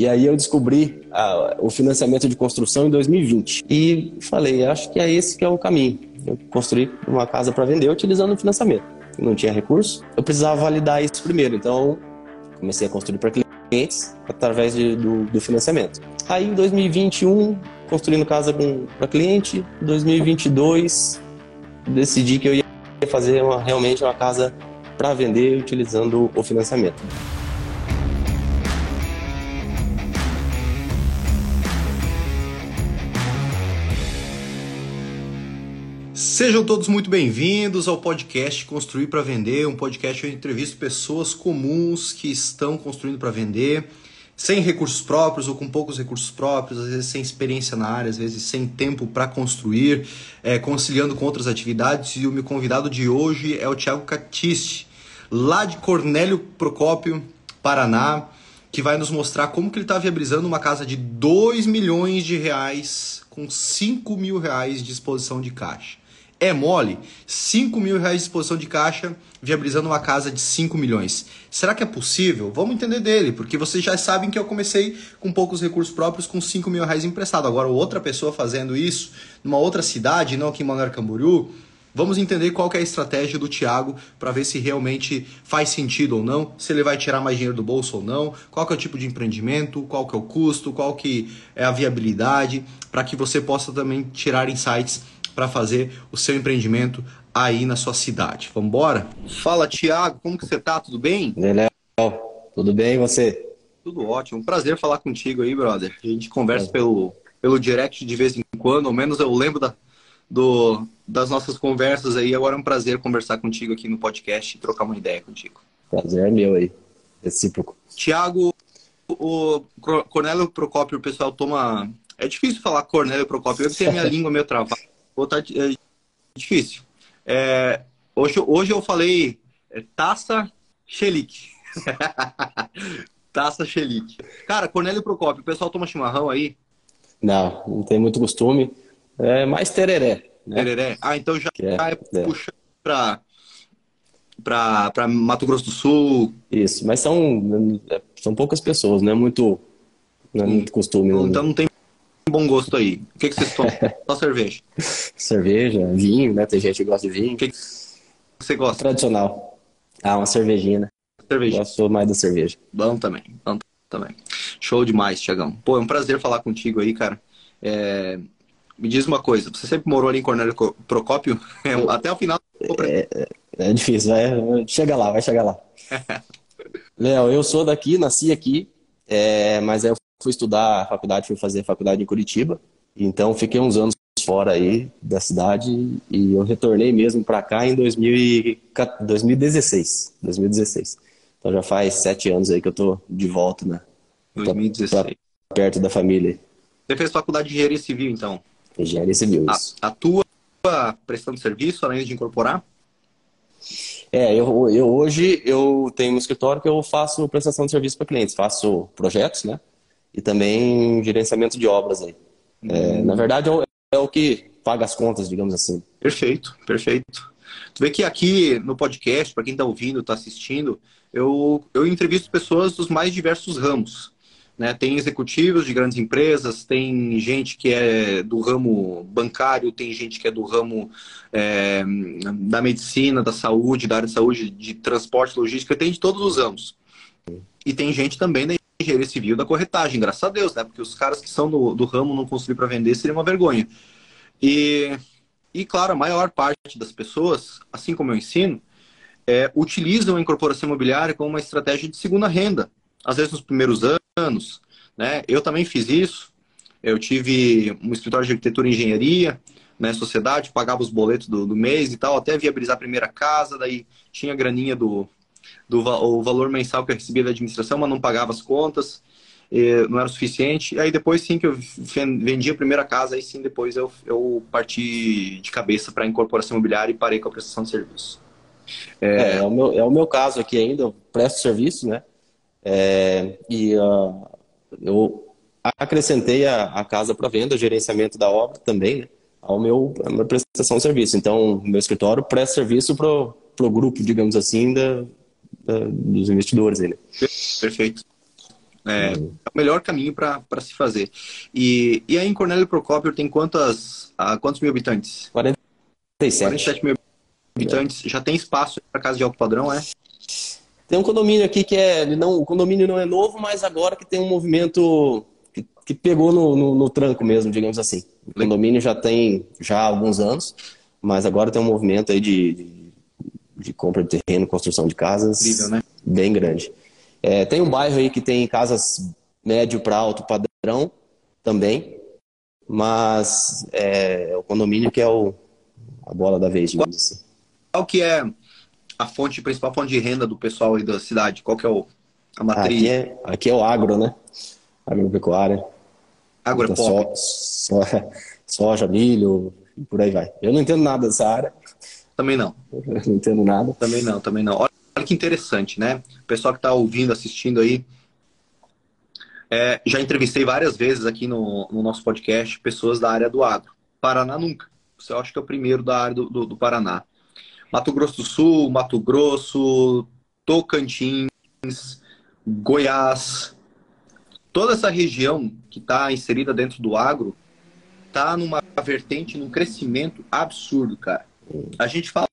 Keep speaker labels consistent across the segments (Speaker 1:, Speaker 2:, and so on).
Speaker 1: E aí eu descobri a, o financiamento de construção em 2020. E falei, acho que é esse que é o caminho. Eu construí uma casa para vender utilizando o financiamento. Não tinha recurso, eu precisava validar isso primeiro. Então, comecei a construir para clientes através de, do, do, financiamento. Aí, em 2021, construindo casa para cliente. 2022, decidi que eu ia fazer uma, realmente uma casa para vender utilizando o financiamento.
Speaker 2: Sejam todos muito bem-vindos ao podcast Construir para Vender, um podcast onde eu entrevisto pessoas comuns que estão construindo para vender, sem recursos próprios ou com poucos recursos próprios, às vezes sem experiência na área, às vezes sem tempo para construir, é, conciliando com outras atividades. E o meu convidado de hoje é o Thiago Catiste, lá de Cornélio Procópio, Paraná, que vai nos mostrar como que ele está viabilizando uma casa de 2 milhões de reais com 5 mil reais de disposição de caixa. É mole? 5 mil reais de disposição de caixa, viabilizando uma casa de 5 milhões. Será que é possível? Vamos entender dele, porque vocês já sabem que eu comecei com poucos recursos próprios, com 5 mil reais emprestado. Agora, outra pessoa fazendo isso numa outra cidade, não aqui em Manoel Camboriú, Vamos entender qual é a estratégia do Thiago para ver se realmente faz sentido ou não, se ele vai tirar mais dinheiro do bolso ou não, qual é o tipo de empreendimento, qual é o custo, qual que é a viabilidade, para que você possa também tirar insights para fazer o seu empreendimento aí na sua cidade. Vamos embora? Fala, Tiago, como que você tá? Tudo bem?
Speaker 1: Léo, tudo bem e você?
Speaker 2: Tudo ótimo. Um prazer falar contigo aí, brother. A gente conversa é. pelo, pelo direct de vez em quando, ao menos eu lembro da, do, das nossas conversas aí. Agora é um prazer conversar contigo aqui no podcast e trocar uma ideia contigo.
Speaker 1: Prazer é meu aí, recíproco.
Speaker 2: Tiago, o Cornélio Procópio, o pessoal toma... É difícil falar Cornélio Procópio, eu tenho a minha língua meio travada tá é difícil. É, hoje, hoje eu falei é, taça Xelique. taça Xelique. Cara, Cornélio Procópio, o pessoal toma chimarrão aí?
Speaker 1: Não, não tem muito costume. É mais tereré.
Speaker 2: Né? Tereré? Ah, então já é, é, é. puxando pra, pra, pra Mato Grosso do Sul.
Speaker 1: Isso, mas são, são poucas pessoas, não é muito, não é muito costume.
Speaker 2: Então não tem bom gosto aí. O que, que vocês tomam? Só cerveja?
Speaker 1: Cerveja, vinho, né? Tem gente que gosta de vinho.
Speaker 2: O que, que você gosta?
Speaker 1: Tradicional. Ah, uma cervejinha, né?
Speaker 2: Cerveja.
Speaker 1: Gosto mais da cerveja.
Speaker 2: Bom também, bom também. Show demais, Tiagão. Pô, é um prazer falar contigo aí, cara. É... Me diz uma coisa, você sempre morou ali em Cornélio Procópio? É, até o final.
Speaker 1: É, é, é difícil, vai, chega lá, vai chegar lá. Léo, eu sou daqui, nasci aqui, é, mas eu fui estudar a faculdade, fui fazer faculdade em Curitiba. Então fiquei uns anos fora aí da cidade e eu retornei mesmo para cá em 2016. 2016. Então já faz sete anos aí que eu tô de volta, né?
Speaker 2: 2016.
Speaker 1: perto da família.
Speaker 2: Você fez faculdade de engenharia civil, então?
Speaker 1: Engenharia civil, isso.
Speaker 2: A, tua prestando serviço além de incorporar?
Speaker 1: É, eu, eu hoje eu tenho um escritório que eu faço prestação de serviço para clientes, faço projetos, né? E também gerenciamento de obras aí. É, na verdade, é o, é o que paga as contas, digamos assim.
Speaker 2: Perfeito, perfeito. Tu vê que aqui no podcast, para quem está ouvindo, está assistindo, eu, eu entrevisto pessoas dos mais diversos ramos. Né? Tem executivos de grandes empresas, tem gente que é do ramo bancário, tem gente que é do ramo é, da medicina, da saúde, da área de saúde, de transporte, logística, tem de todos os ramos. E tem gente também da engenharia civil da corretagem, graças a Deus, né? Porque os caras que são do, do ramo não construir para vender seria uma vergonha. E, e, claro, a maior parte das pessoas, assim como eu ensino, é, utilizam a incorporação imobiliária como uma estratégia de segunda renda. Às vezes nos primeiros anos, né? Eu também fiz isso. Eu tive um escritório de arquitetura e engenharia, né, sociedade, pagava os boletos do, do mês e tal, até viabilizar a primeira casa, daí tinha a graninha do, do o valor mensal que eu recebia da administração, mas não pagava as contas, não era o suficiente. E aí depois sim que eu vendi a primeira casa, aí sim depois eu, eu parti de cabeça para a incorporação imobiliária e parei com a prestação de serviço.
Speaker 1: É... É, é, o meu, é o meu caso aqui ainda, eu presto serviço, né? É, e uh, eu acrescentei a, a casa para venda, o gerenciamento da obra também, né? Ao meu, a minha prestação de serviço. Então, meu escritório presta serviço para o grupo, digamos assim, da, da, dos investidores. Né?
Speaker 2: Perfeito. É, uhum. é o melhor caminho para se fazer. E, e aí em Cornélio Procópio tem quantas, uh, quantos mil habitantes?
Speaker 1: 47.
Speaker 2: 47 mil habitantes. É. Já tem espaço para casa de alto padrão, é?
Speaker 1: Tem um condomínio aqui que é. Não, o condomínio não é novo, mas agora que tem um movimento que, que pegou no, no, no, tranco mesmo, digamos assim. O condomínio já tem já há alguns anos, mas agora tem um movimento aí de, de, de compra de terreno, construção de casas
Speaker 2: Incrível, né?
Speaker 1: bem grande. É, tem um bairro aí que tem casas médio para alto padrão também, mas é, é o condomínio que é o, a bola da vez, digamos assim.
Speaker 2: Qual que é a fonte, principal fonte de renda do pessoal aí da cidade? Qual que é o, a matriz?
Speaker 1: Aqui é, aqui é o agro, né? Agropecuária.
Speaker 2: Agro
Speaker 1: so, so, soja, milho, por aí vai. Eu não entendo nada dessa área.
Speaker 2: Também não.
Speaker 1: Não entendo nada.
Speaker 2: Também não, também não. Olha, olha que interessante, né? O pessoal que está ouvindo, assistindo aí, é, já entrevistei várias vezes aqui no, no, nosso podcast pessoas da área do agro. Paraná nunca. Você acha que é o primeiro da área do, do, do Paraná. Mato Grosso do Sul, Mato Grosso, Tocantins, Goiás, toda essa região que está inserida dentro do agro está numa vertente, num crescimento absurdo, cara. A gente fala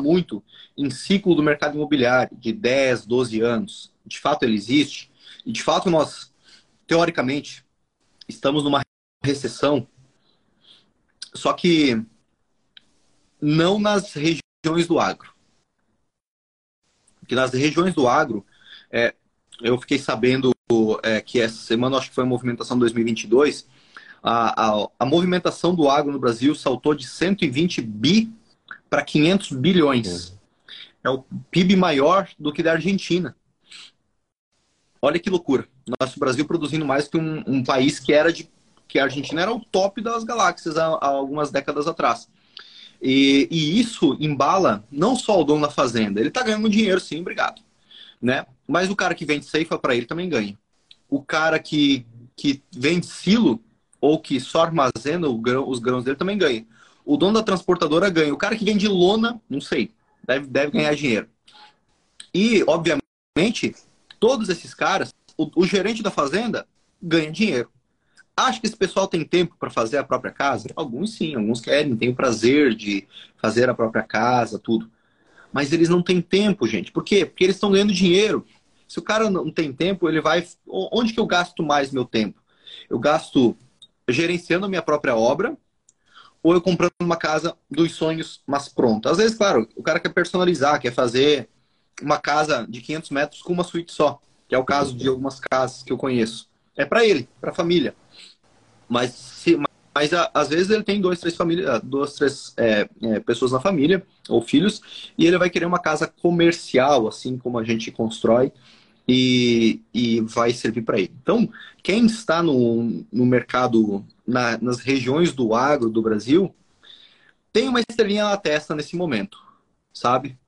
Speaker 2: muito em ciclo do mercado imobiliário de 10, 12 anos. De fato, ele existe. E de fato, nós, teoricamente, estamos numa recessão. Só que não nas regiões do agro. Que nas regiões do agro, é, eu fiquei sabendo é, que essa semana, acho que foi a movimentação 2022, a, a, a movimentação do agro no Brasil saltou de 120 bi para 500 bilhões. É o PIB maior do que da Argentina. Olha que loucura. Nosso Brasil produzindo mais que um, um país que era de que a Argentina era o top das galáxias há, há algumas décadas atrás. E, e, isso embala não só o dono da fazenda, ele está ganhando dinheiro, sim, obrigado. Né? Mas o cara que vende ceifa para ele também ganha. O cara que, que vende silo ou que só armazena grão, os grãos dele também ganha. O dono da transportadora ganha. O cara que vende lona, não sei, deve, deve ganhar dinheiro. E, obviamente, todos esses caras, o, o gerente da fazenda ganha dinheiro. Acho que esse pessoal tem tempo para fazer a própria casa? Alguns sim, alguns querem, têm o prazer de fazer a própria casa, tudo. Mas eles não têm tempo, gente. Por quê? Porque eles estão ganhando dinheiro. Se o cara não tem tempo, ele vai. Onde que eu gasto mais meu tempo? Eu gasto gerenciando a minha própria obra ou eu comprando uma casa dos sonhos, mas pronta. Às vezes, claro, o cara quer personalizar, quer fazer uma casa de 500 metros com uma suíte só, que é o caso de algumas casas que eu conheço. É para ele, para a família. Mas, se, mas às vezes ele tem dois, três famílias, duas, três é, é, pessoas na família ou filhos e ele vai querer uma casa comercial, assim como a gente constrói e, e vai servir para ele. Então, quem está no, no mercado, na, nas regiões do agro do Brasil, tem uma estrelinha na testa nesse momento, sabe?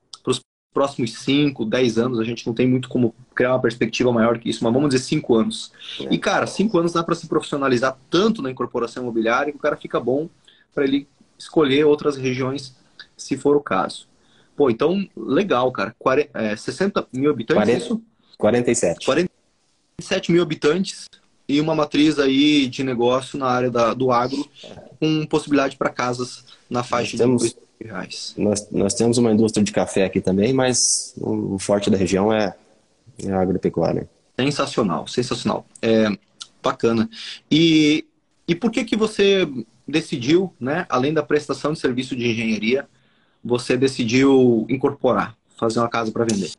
Speaker 2: próximos 5, 10 anos, a gente não tem muito como criar uma perspectiva maior que isso, mas vamos dizer 5 anos. É. E, cara, 5 anos dá para se profissionalizar tanto na incorporação imobiliária que o cara fica bom para ele escolher outras regiões, se for o caso. Pô, então, legal, cara. 40, é, 60 mil habitantes, 40, isso?
Speaker 1: 47.
Speaker 2: 47 mil habitantes e uma matriz aí de negócio na área da, do agro, com possibilidade para casas na faixa
Speaker 1: temos... de reais. Nós, nós temos uma indústria de café aqui também, mas o, forte da região é, é a agropecuária.
Speaker 2: Sensacional, sensacional. É, bacana. E, e por que que você decidiu, né, além da prestação de serviço de engenharia, você decidiu incorporar, fazer uma casa para vender?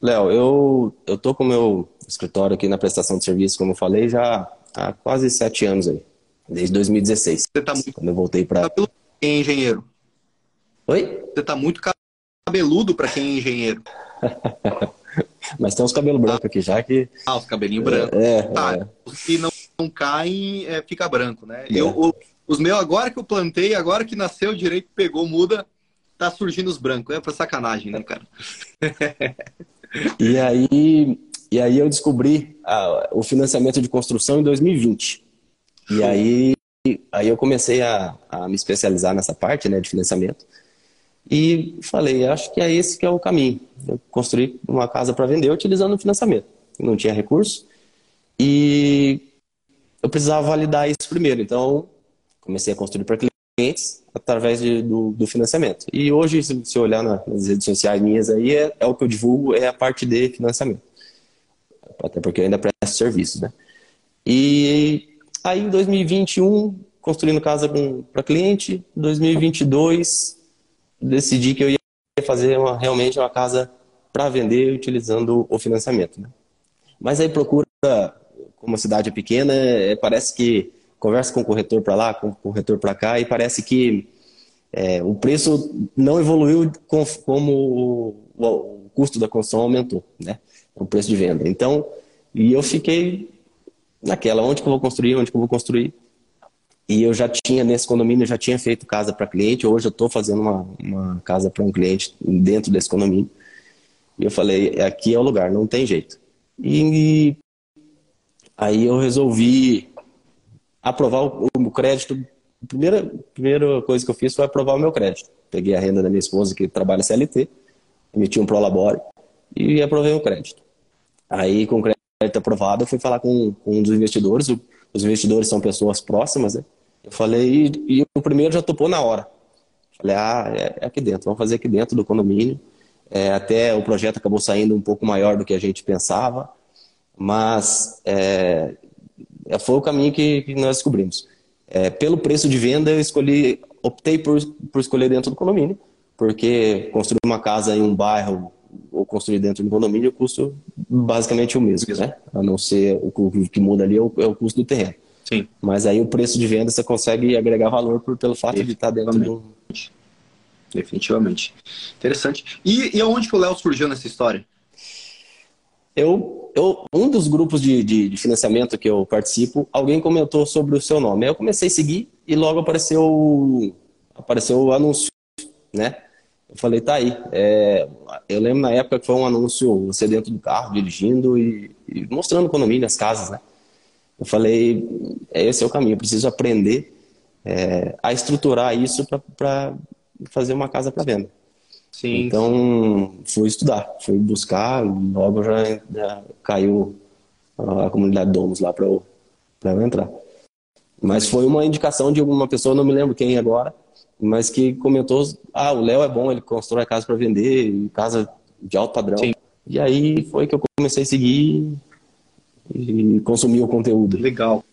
Speaker 1: Léo, eu, eu tô com o meu escritório aqui na prestação de serviço, como eu falei, já há quase sete anos aí. Desde 2016. Você
Speaker 2: tá muito...
Speaker 1: Quando eu voltei para...
Speaker 2: engenheiro?
Speaker 1: Oi?
Speaker 2: Você tá muito cabeludo para quem é engenheiro.
Speaker 1: Mas tem uns cabelos brancos aqui já que.
Speaker 2: Ah, os cabelinhos brancos.
Speaker 1: É,
Speaker 2: tá,
Speaker 1: é.
Speaker 2: Os que não, não caem, é, fica branco, né? É. Eu, o, os meus, agora que eu plantei, agora que nasceu direito, pegou, muda, tá surgindo os brancos. É pra sacanagem, né, cara?
Speaker 1: e aí, e aí eu descobri a, o financiamento de construção em 2020. E aí, aí eu comecei a, a me especializar nessa parte né, de financiamento. E falei, acho que é esse que é o caminho. Eu construí uma casa para vender utilizando o financiamento. não tinha recurso. E eu precisava validar isso primeiro. Então, comecei a construir para clientes através de, do, do, financiamento. E hoje, se você olhar nas redes sociais minhas aí, é, é, o que eu divulgo, é a parte de financiamento. Até porque eu ainda presto serviços, né? E aí, em 2021, construindo casa para cliente. Em 2022, decidi que eu ia fazer uma, realmente uma casa para vender utilizando o financiamento. Né? Mas aí procura, como a cidade é pequena, é, parece que conversa com o corretor para lá, com o corretor para cá, e parece que é, o preço não evoluiu com, como o, o, o, custo da construção aumentou, né? O preço de venda. Então, e eu fiquei naquela, onde que eu vou construir, onde que eu vou construir. E eu já tinha, nesse condomínio, já tinha feito casa para cliente. Hoje eu estou fazendo uma, uma casa para um cliente dentro desse condomínio. E eu falei, aqui é o lugar, não tem jeito. E aí eu resolvi aprovar o, o crédito. A primeira, primeira coisa que eu fiz foi aprovar o meu crédito. Peguei a renda da minha esposa, que trabalha CLT, emiti um Prolabore e aprovei o crédito. Aí, com o crédito aprovado, eu fui falar com, com um dos investidores. Os investidores são pessoas próximas, né? Eu falei, e, e o primeiro já topou na hora. Falei, ah, é, é aqui dentro, vamos fazer aqui dentro do condomínio. É, até o projeto acabou saindo um pouco maior do que a gente pensava, mas é, é foi o caminho que, que nós descobrimos. É, pelo preço de venda, eu escolhi, optei por, por escolher dentro do condomínio, porque construir uma casa em um bairro ou construir dentro de um condomínio, o custo basicamente é o mesmo, né? A não ser o que muda ali é o, é o custo do terreno.
Speaker 2: Sim.
Speaker 1: Mas aí o preço de venda você consegue agregar valor por, pelo fato de estar dentro de um
Speaker 2: definitivamente. Interessante. E, e aonde que o Léo surgiu nessa história?
Speaker 1: Eu, eu, um dos grupos de, de, de, financiamento que eu participo, alguém comentou sobre o seu nome. Aí eu comecei a seguir e logo apareceu, apareceu o anúncio, né? Eu falei, tá aí. É, eu lembro na época que foi um anúncio, você dentro do carro, dirigindo e, e mostrando o condomínio, as casas, né? Eu falei, esse é o caminho, eu preciso aprender é, a estruturar isso para fazer uma casa para venda. Sim. Então, fui estudar, fui buscar, logo já, já caiu a comunidade Domus lá para eu, eu entrar. Mas foi uma indicação de alguma pessoa, não me lembro quem agora, mas que comentou: ah, o Léo é bom, ele constrói casa para vender, casa de alto padrão. Sim. E aí foi que eu comecei a seguir e consumir o conteúdo.
Speaker 2: Legal,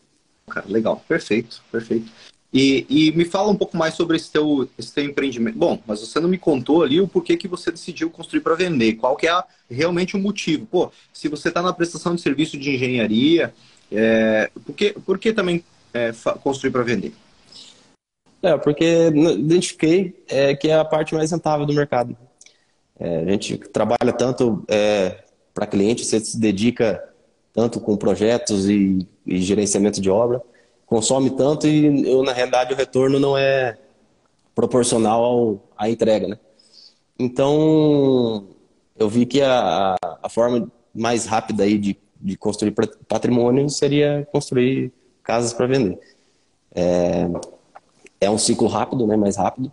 Speaker 2: cara, legal, perfeito, perfeito. E, e, me fala um pouco mais sobre esse teu, esse teu empreendimento. Bom, mas você não me contou ali o porquê que você decidiu construir para vender. Qual que é realmente o motivo? Pô, se você está na prestação de serviço de engenharia, é, por, que, por que também é, construir para vender?
Speaker 1: É, porque identifiquei é, que é a parte mais rentável do mercado. É, a gente trabalha tanto é, para cliente, você se dedica tanto com projetos e, e gerenciamento de obra, consome tanto e eu, na realidade o retorno não é proporcional ao, à entrega, né? Então, eu vi que a, a forma mais rápida aí de, de construir patrimônio seria construir casas para vender. É, é um ciclo rápido, né? Mais rápido.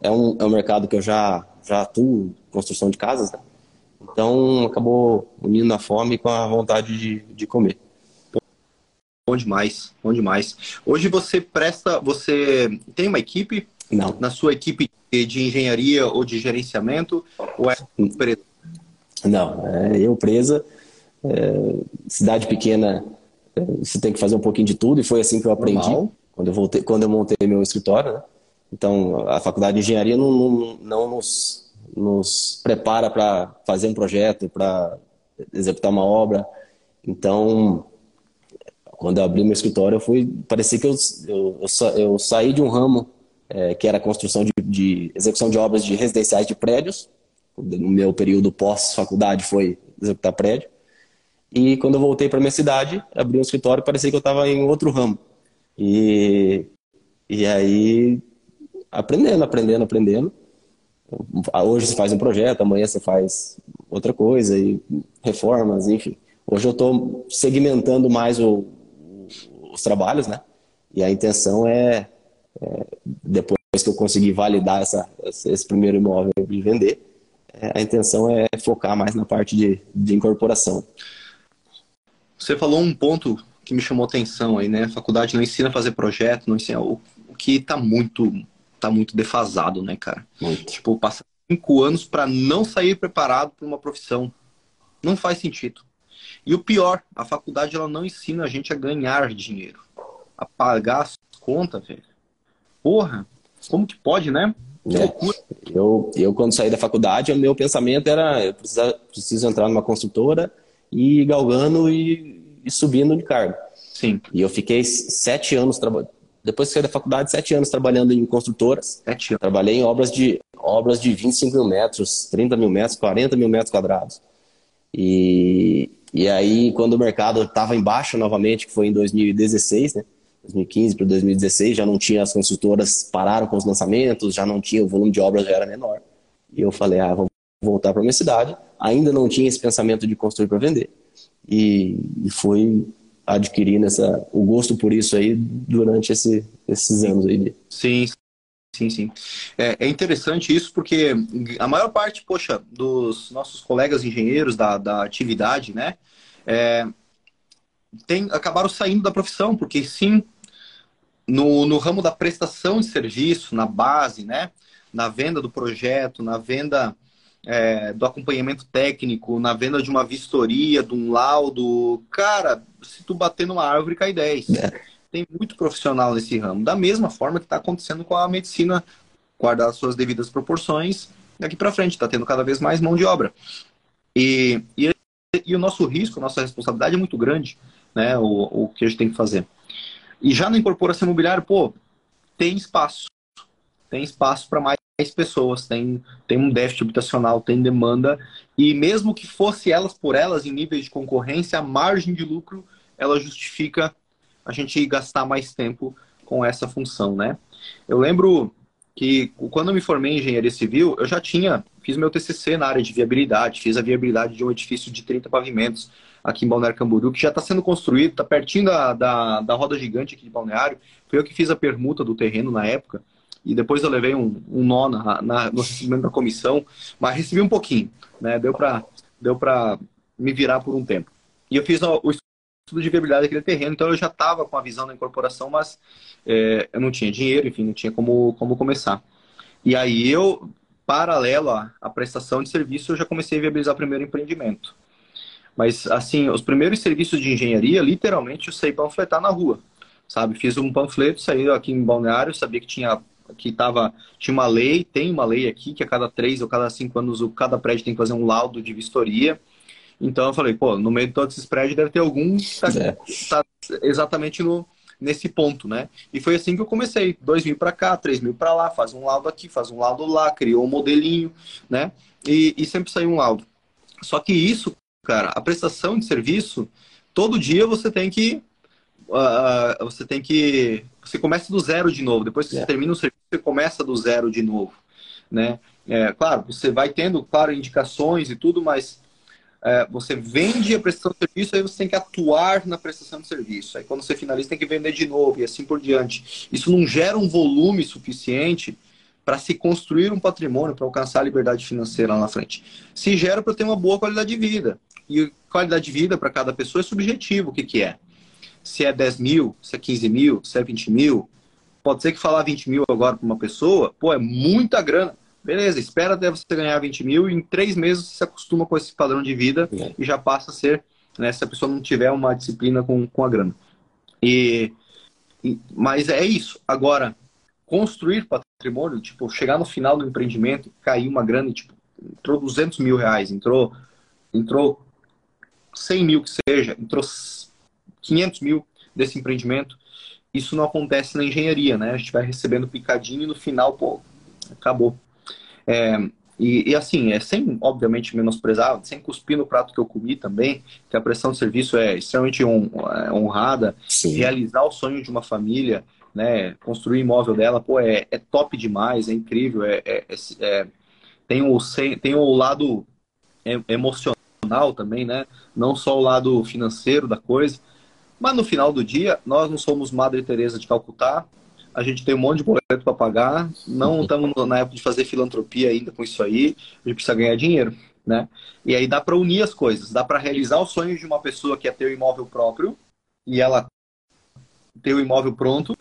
Speaker 1: É um, é um mercado que eu já, já atuo construção de casas, né? Então, acabou unindo a fome com a vontade de, de comer.
Speaker 2: Bom demais, bom demais. Hoje você presta, você tem uma equipe?
Speaker 1: Não.
Speaker 2: Na sua equipe de engenharia ou de gerenciamento? Ou é
Speaker 1: presa? Não, é eu presa. É, cidade pequena, é, você tem que fazer um pouquinho de tudo e foi assim que eu aprendi Normal. Quando eu voltei, quando eu montei meu escritório. Né? Então, a faculdade de engenharia não, não, não nos, nos prepara para fazer um projeto, para executar uma obra. Então, quando eu abri meu escritório, eu fui. Parecia que eu, eu, eu, eu saí de um ramo é, que era construção de, de, execução de obras de residenciais de prédios. No meu período pós-faculdade foi executar prédio. E quando eu voltei para minha cidade, abri um escritório, parecia que eu estava em outro ramo. E, e aí, aprendendo, aprendendo, aprendendo. Hoje você faz um projeto, amanhã você faz outra coisa, e reformas, enfim. Hoje eu estou segmentando mais o, os trabalhos, né? E a intenção é, é depois que eu conseguir validar essa, esse primeiro imóvel e vender, é, a intenção é focar mais na parte de, de incorporação.
Speaker 2: Você falou um ponto que me chamou atenção aí, né? A faculdade não ensina a fazer projeto, não ensina o, o que tá muito, tá muito defasado, né, cara? Muito. Tipo, passa cinco anos para não sair preparado para uma profissão. Não faz sentido. E o pior, a faculdade ela não ensina a gente a ganhar dinheiro, a pagar as contas, velho. Porra, como que pode, né?
Speaker 1: É. Eu, eu, quando saí da faculdade, o meu pensamento era: eu preciso, preciso entrar numa construtora e ir galgando e, e subindo de cargo.
Speaker 2: Sim.
Speaker 1: E eu fiquei sete anos trabalhando. Depois que saí da faculdade, sete anos trabalhando em construtoras.
Speaker 2: Sete anos.
Speaker 1: Trabalhei em obras de, obras de 25 mil metros, 30 mil metros, 40 mil metros quadrados. E, e aí, quando o mercado estava em baixa novamente, que foi em 2016, né? 2015 para 2016, já não tinha as construtoras pararam com os lançamentos, já não tinha o volume de obras já era menor. E eu falei, ah, vou voltar para minha cidade. Ainda não tinha esse pensamento de construir para vender. E, e adquirindo essa, o gosto por isso aí durante esse, esses anos aí.
Speaker 2: Sim, Sim, sim. É, é, interessante isso porque a maior parte, poxa, dos nossos colegas engenheiros da, da atividade, né, é, tem, acabaram saindo da profissão, porque sim, no, no ramo da prestação de serviço, na base, né, na venda do projeto, na venda é, do acompanhamento técnico, na venda de uma vistoria, de um laudo, cara, se tu bater numa árvore, cai 10. É tem muito profissional nesse ramo. Da mesma forma que está acontecendo com a medicina, guardar as suas devidas proporções, daqui para frente, está tendo cada vez mais mão de obra. E, e, e, o nosso risco, a nossa responsabilidade é muito grande, né? O, o que a gente tem que fazer. E já na incorporação imobiliária, pô, tem espaço. Tem espaço para mais pessoas, tem, tem um déficit habitacional, tem demanda. E mesmo que fosse elas por elas, em níveis de concorrência, a margem de lucro ela justifica a gente gastar mais tempo com essa função, né? Eu lembro que quando eu me formei em engenharia civil, eu já tinha, fiz meu TCC na área de viabilidade, fiz a viabilidade de um edifício de 30 pavimentos aqui em Balneário Camboriú, que já está sendo construído, está pertinho da, da, da roda gigante aqui de Balneário. Foi eu que fiz a permuta do terreno na época, e depois eu levei um, um nó na, na, no recebimento da comissão, mas recebi um pouquinho, né? Deu para deu me virar por um tempo. E eu fiz o estudo de viabilidade daquele terreno. Então eu já estava com a visão da incorporação, mas é, eu não tinha dinheiro, enfim, não tinha como, como começar. E aí eu, paralelo à, prestação de serviço, eu já comecei a viabilizar o primeiro empreendimento. Mas, assim, os primeiros serviços de engenharia, literalmente, eu sei panfletar na rua, sabe? Fiz um panfleto, saí aqui em Balneário, sabia que tinha que tava, tinha uma lei, tem uma lei aqui, que a cada três ou cada cinco anos cada prédio tem que fazer um laudo de vistoria. Então eu falei, pô, no meio de todos esses prédios deve ter algum que tá, é. tá exatamente no, nesse ponto, né? E foi assim que eu comecei. Dois mil para cá, três mil para lá, faz um laudo aqui, faz um laudo lá, criou um modelinho, né? E, e sempre saiu um laudo. Só que isso, cara, a prestação de serviço, todo dia você tem que. Uh, você tem que. Você começa do zero de novo. Depois que é. você termina o serviço, você começa do zero de novo. Né? É, claro, você vai tendo, claro, indicações e tudo, mas é, você vende a prestação de serviço, aí você tem que atuar na prestação de serviço. Aí quando você finaliza, tem que vender de novo e assim por diante. Isso não gera um volume suficiente para se construir um patrimônio, para alcançar a liberdade financeira lá na frente. Se gera para ter uma boa qualidade de vida. E qualidade de vida para cada pessoa é subjetivo. O que, que é? Se é 10 mil, se é 15 mil, se é 20 mil. Pode ser que falar 20 mil agora para uma pessoa, pô, é muita grana. Beleza, espera até você ganhar 20 mil e em três meses você se acostuma com esse padrão de vida é. e já passa a ser, né, se a pessoa não tiver uma disciplina com, com a grana. E, e, mas é isso. Agora, construir patrimônio, tipo, chegar no final do empreendimento, cair uma grana, tipo, entrou 200 mil reais, entrou, entrou 100 mil que seja, entrou 500 mil desse empreendimento, isso não acontece na engenharia, né? A gente vai recebendo picadinho e no final, pô, acabou. É, e, e, assim, é sem, obviamente, menosprezar, sem cuspir no prato que eu comi também, que a prestação de serviço é extremamente é, honrada, Sim. realizar o sonho de uma família, né, construir imóvel dela, pô, é, é top demais, é incrível, é, é, é, é tem, o, tem o lado emocional também, né, não só o lado financeiro da coisa, mas no final do dia, nós não somos Madre Teresa de Calcutá, a gente tem um monte de para pagar, não estamos na época de fazer filantropia ainda com isso aí, a gente precisa ganhar dinheiro. né? E aí dá para unir as coisas, dá para realizar o sonho de uma pessoa que é ter o imóvel próprio e ela ter o imóvel pronto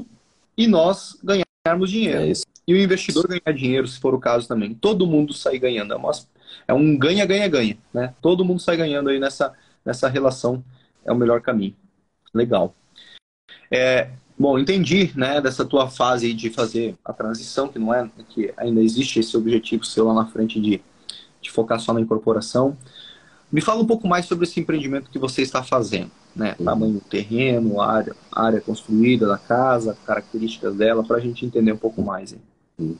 Speaker 2: e nós ganharmos dinheiro. É e o investidor ganhar dinheiro, se for o caso também. Todo mundo sai ganhando. É, uma, é um ganha-ganha-ganha, né? Todo mundo sai ganhando aí nessa, nessa relação. É o melhor caminho. Legal. É, bom, entendi, né, dessa tua fase de fazer a transição, que não é, que ainda existe esse objetivo seu lá na frente de, de focar só na incorporação. Me fala um pouco mais sobre esse empreendimento que você está fazendo, né? Uhum. Tamanho do terreno, área, área construída da casa, características dela, para a gente entender um pouco mais. Hein?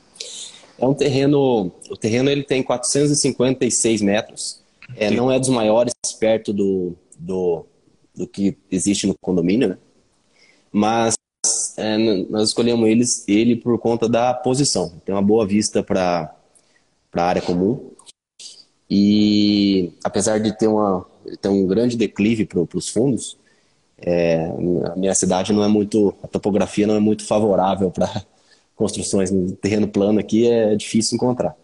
Speaker 1: É um terreno, o terreno ele tem 456 metros, é, não é dos maiores perto do, do, do que existe no condomínio, né? Mas é, nós escolhemos eles, ele por conta da posição. Tem uma boa vista para a área comum. E apesar de ter, uma, ter um grande declive para os fundos, é, a minha cidade não é muito, a topografia não é muito favorável para construções no terreno plano aqui, é difícil encontrar.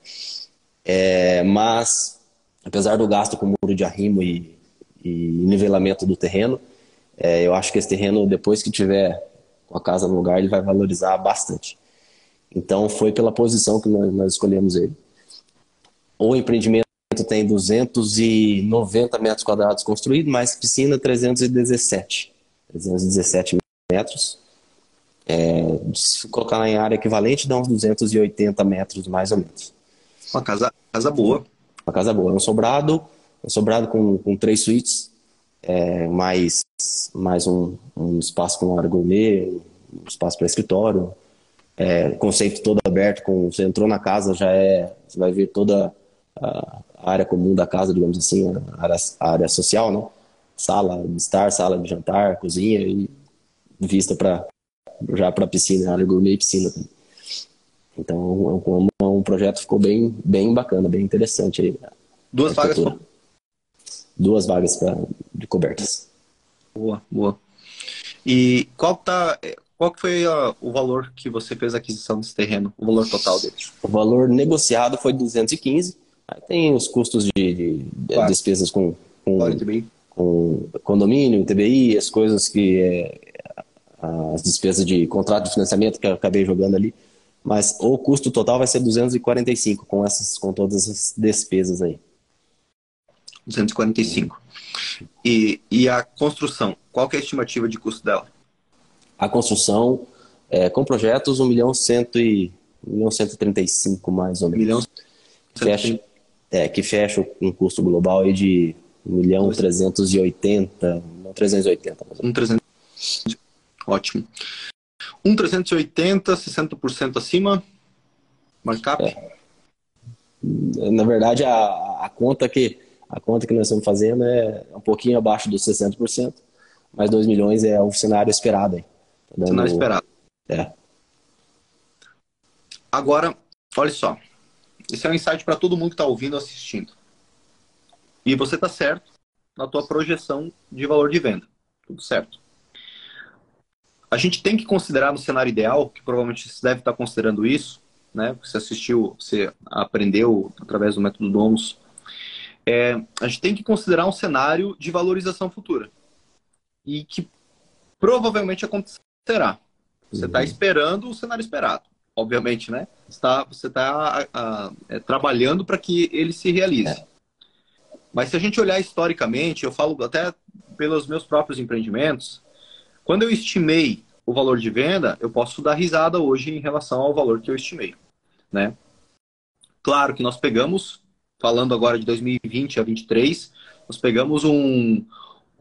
Speaker 1: É, mas, apesar do gasto com muro de arrimo e, e nivelamento do terreno, é, eu acho que esse terreno, depois que tiver com a casa no lugar, ele vai valorizar bastante. Então, foi pela posição que nós, nós escolhemos ele. O empreendimento tem 290 metros quadrados construído, mais piscina 317. 317 metros. É, se colocar em área equivalente, dá uns 280 metros, mais ou menos.
Speaker 2: Uma casa, casa boa.
Speaker 1: Uma casa boa. É um sobrado, um sobrado com, com três suítes, é, mais, mais um, um espaço com área gourmet, um espaço para escritório, é, conceito todo aberto, com, você entrou na casa, já é, você vai ver toda a área comum da casa, digamos assim, a área, a área social, né? Sala de estar, sala de jantar, cozinha e vista para já para piscina, área gourmet e piscina. Então, é um, é um, projeto ficou bem, bem bacana, bem interessante aí.
Speaker 2: Duas vagas.
Speaker 1: Duas vagas pra, de cobertas.
Speaker 2: Boa, boa. E qual tá, qual que foi a, o valor que você fez a aquisição desse terreno, o valor total dele?
Speaker 1: O valor negociado foi 215. Aí tem os custos de, de claro. despesas com, com, claro, com condomínio, TBI, as coisas que é, as despesas de contrato de financiamento que eu acabei jogando ali. Mas o custo total vai ser 245 com essas com todas as despesas aí.
Speaker 2: 245. E, e a construção, qual é a estimativa de custo dela?
Speaker 1: A construção, é, com projetos, 1 milhão, cento e, 1 milhão 135 mais ou menos. Milhão fecha, é, que fecha um custo global aí de 1 milhão 380, não 380. Mais ou menos.
Speaker 2: 300. Ótimo. Um 380, 60% acima, markup? É.
Speaker 1: Na verdade, a, a, conta que, a conta que nós estamos fazendo é um pouquinho abaixo dos 60%, mas 2 milhões é o cenário esperado. Aí.
Speaker 2: Tá dando... Cenário esperado.
Speaker 1: É.
Speaker 2: Agora, olha só. Esse é um insight para todo mundo que está ouvindo assistindo. E você está certo na tua projeção de valor de venda. Tudo certo a gente tem que considerar no cenário ideal, que provavelmente você deve estar considerando isso, né? Você assistiu, você aprendeu através do método Domus. É, a gente tem que considerar um cenário de valorização futura e que provavelmente acontecerá. Você está uhum. esperando o cenário esperado, obviamente, né? Está, você está é, trabalhando para que ele se realize. É. Mas se a gente olhar historicamente, eu falo até pelos meus próprios empreendimentos, quando eu estimei o valor de venda, eu posso dar risada hoje em relação ao valor que eu estimei, né? Claro que nós pegamos, falando agora de 2020 a 2023, nós pegamos um,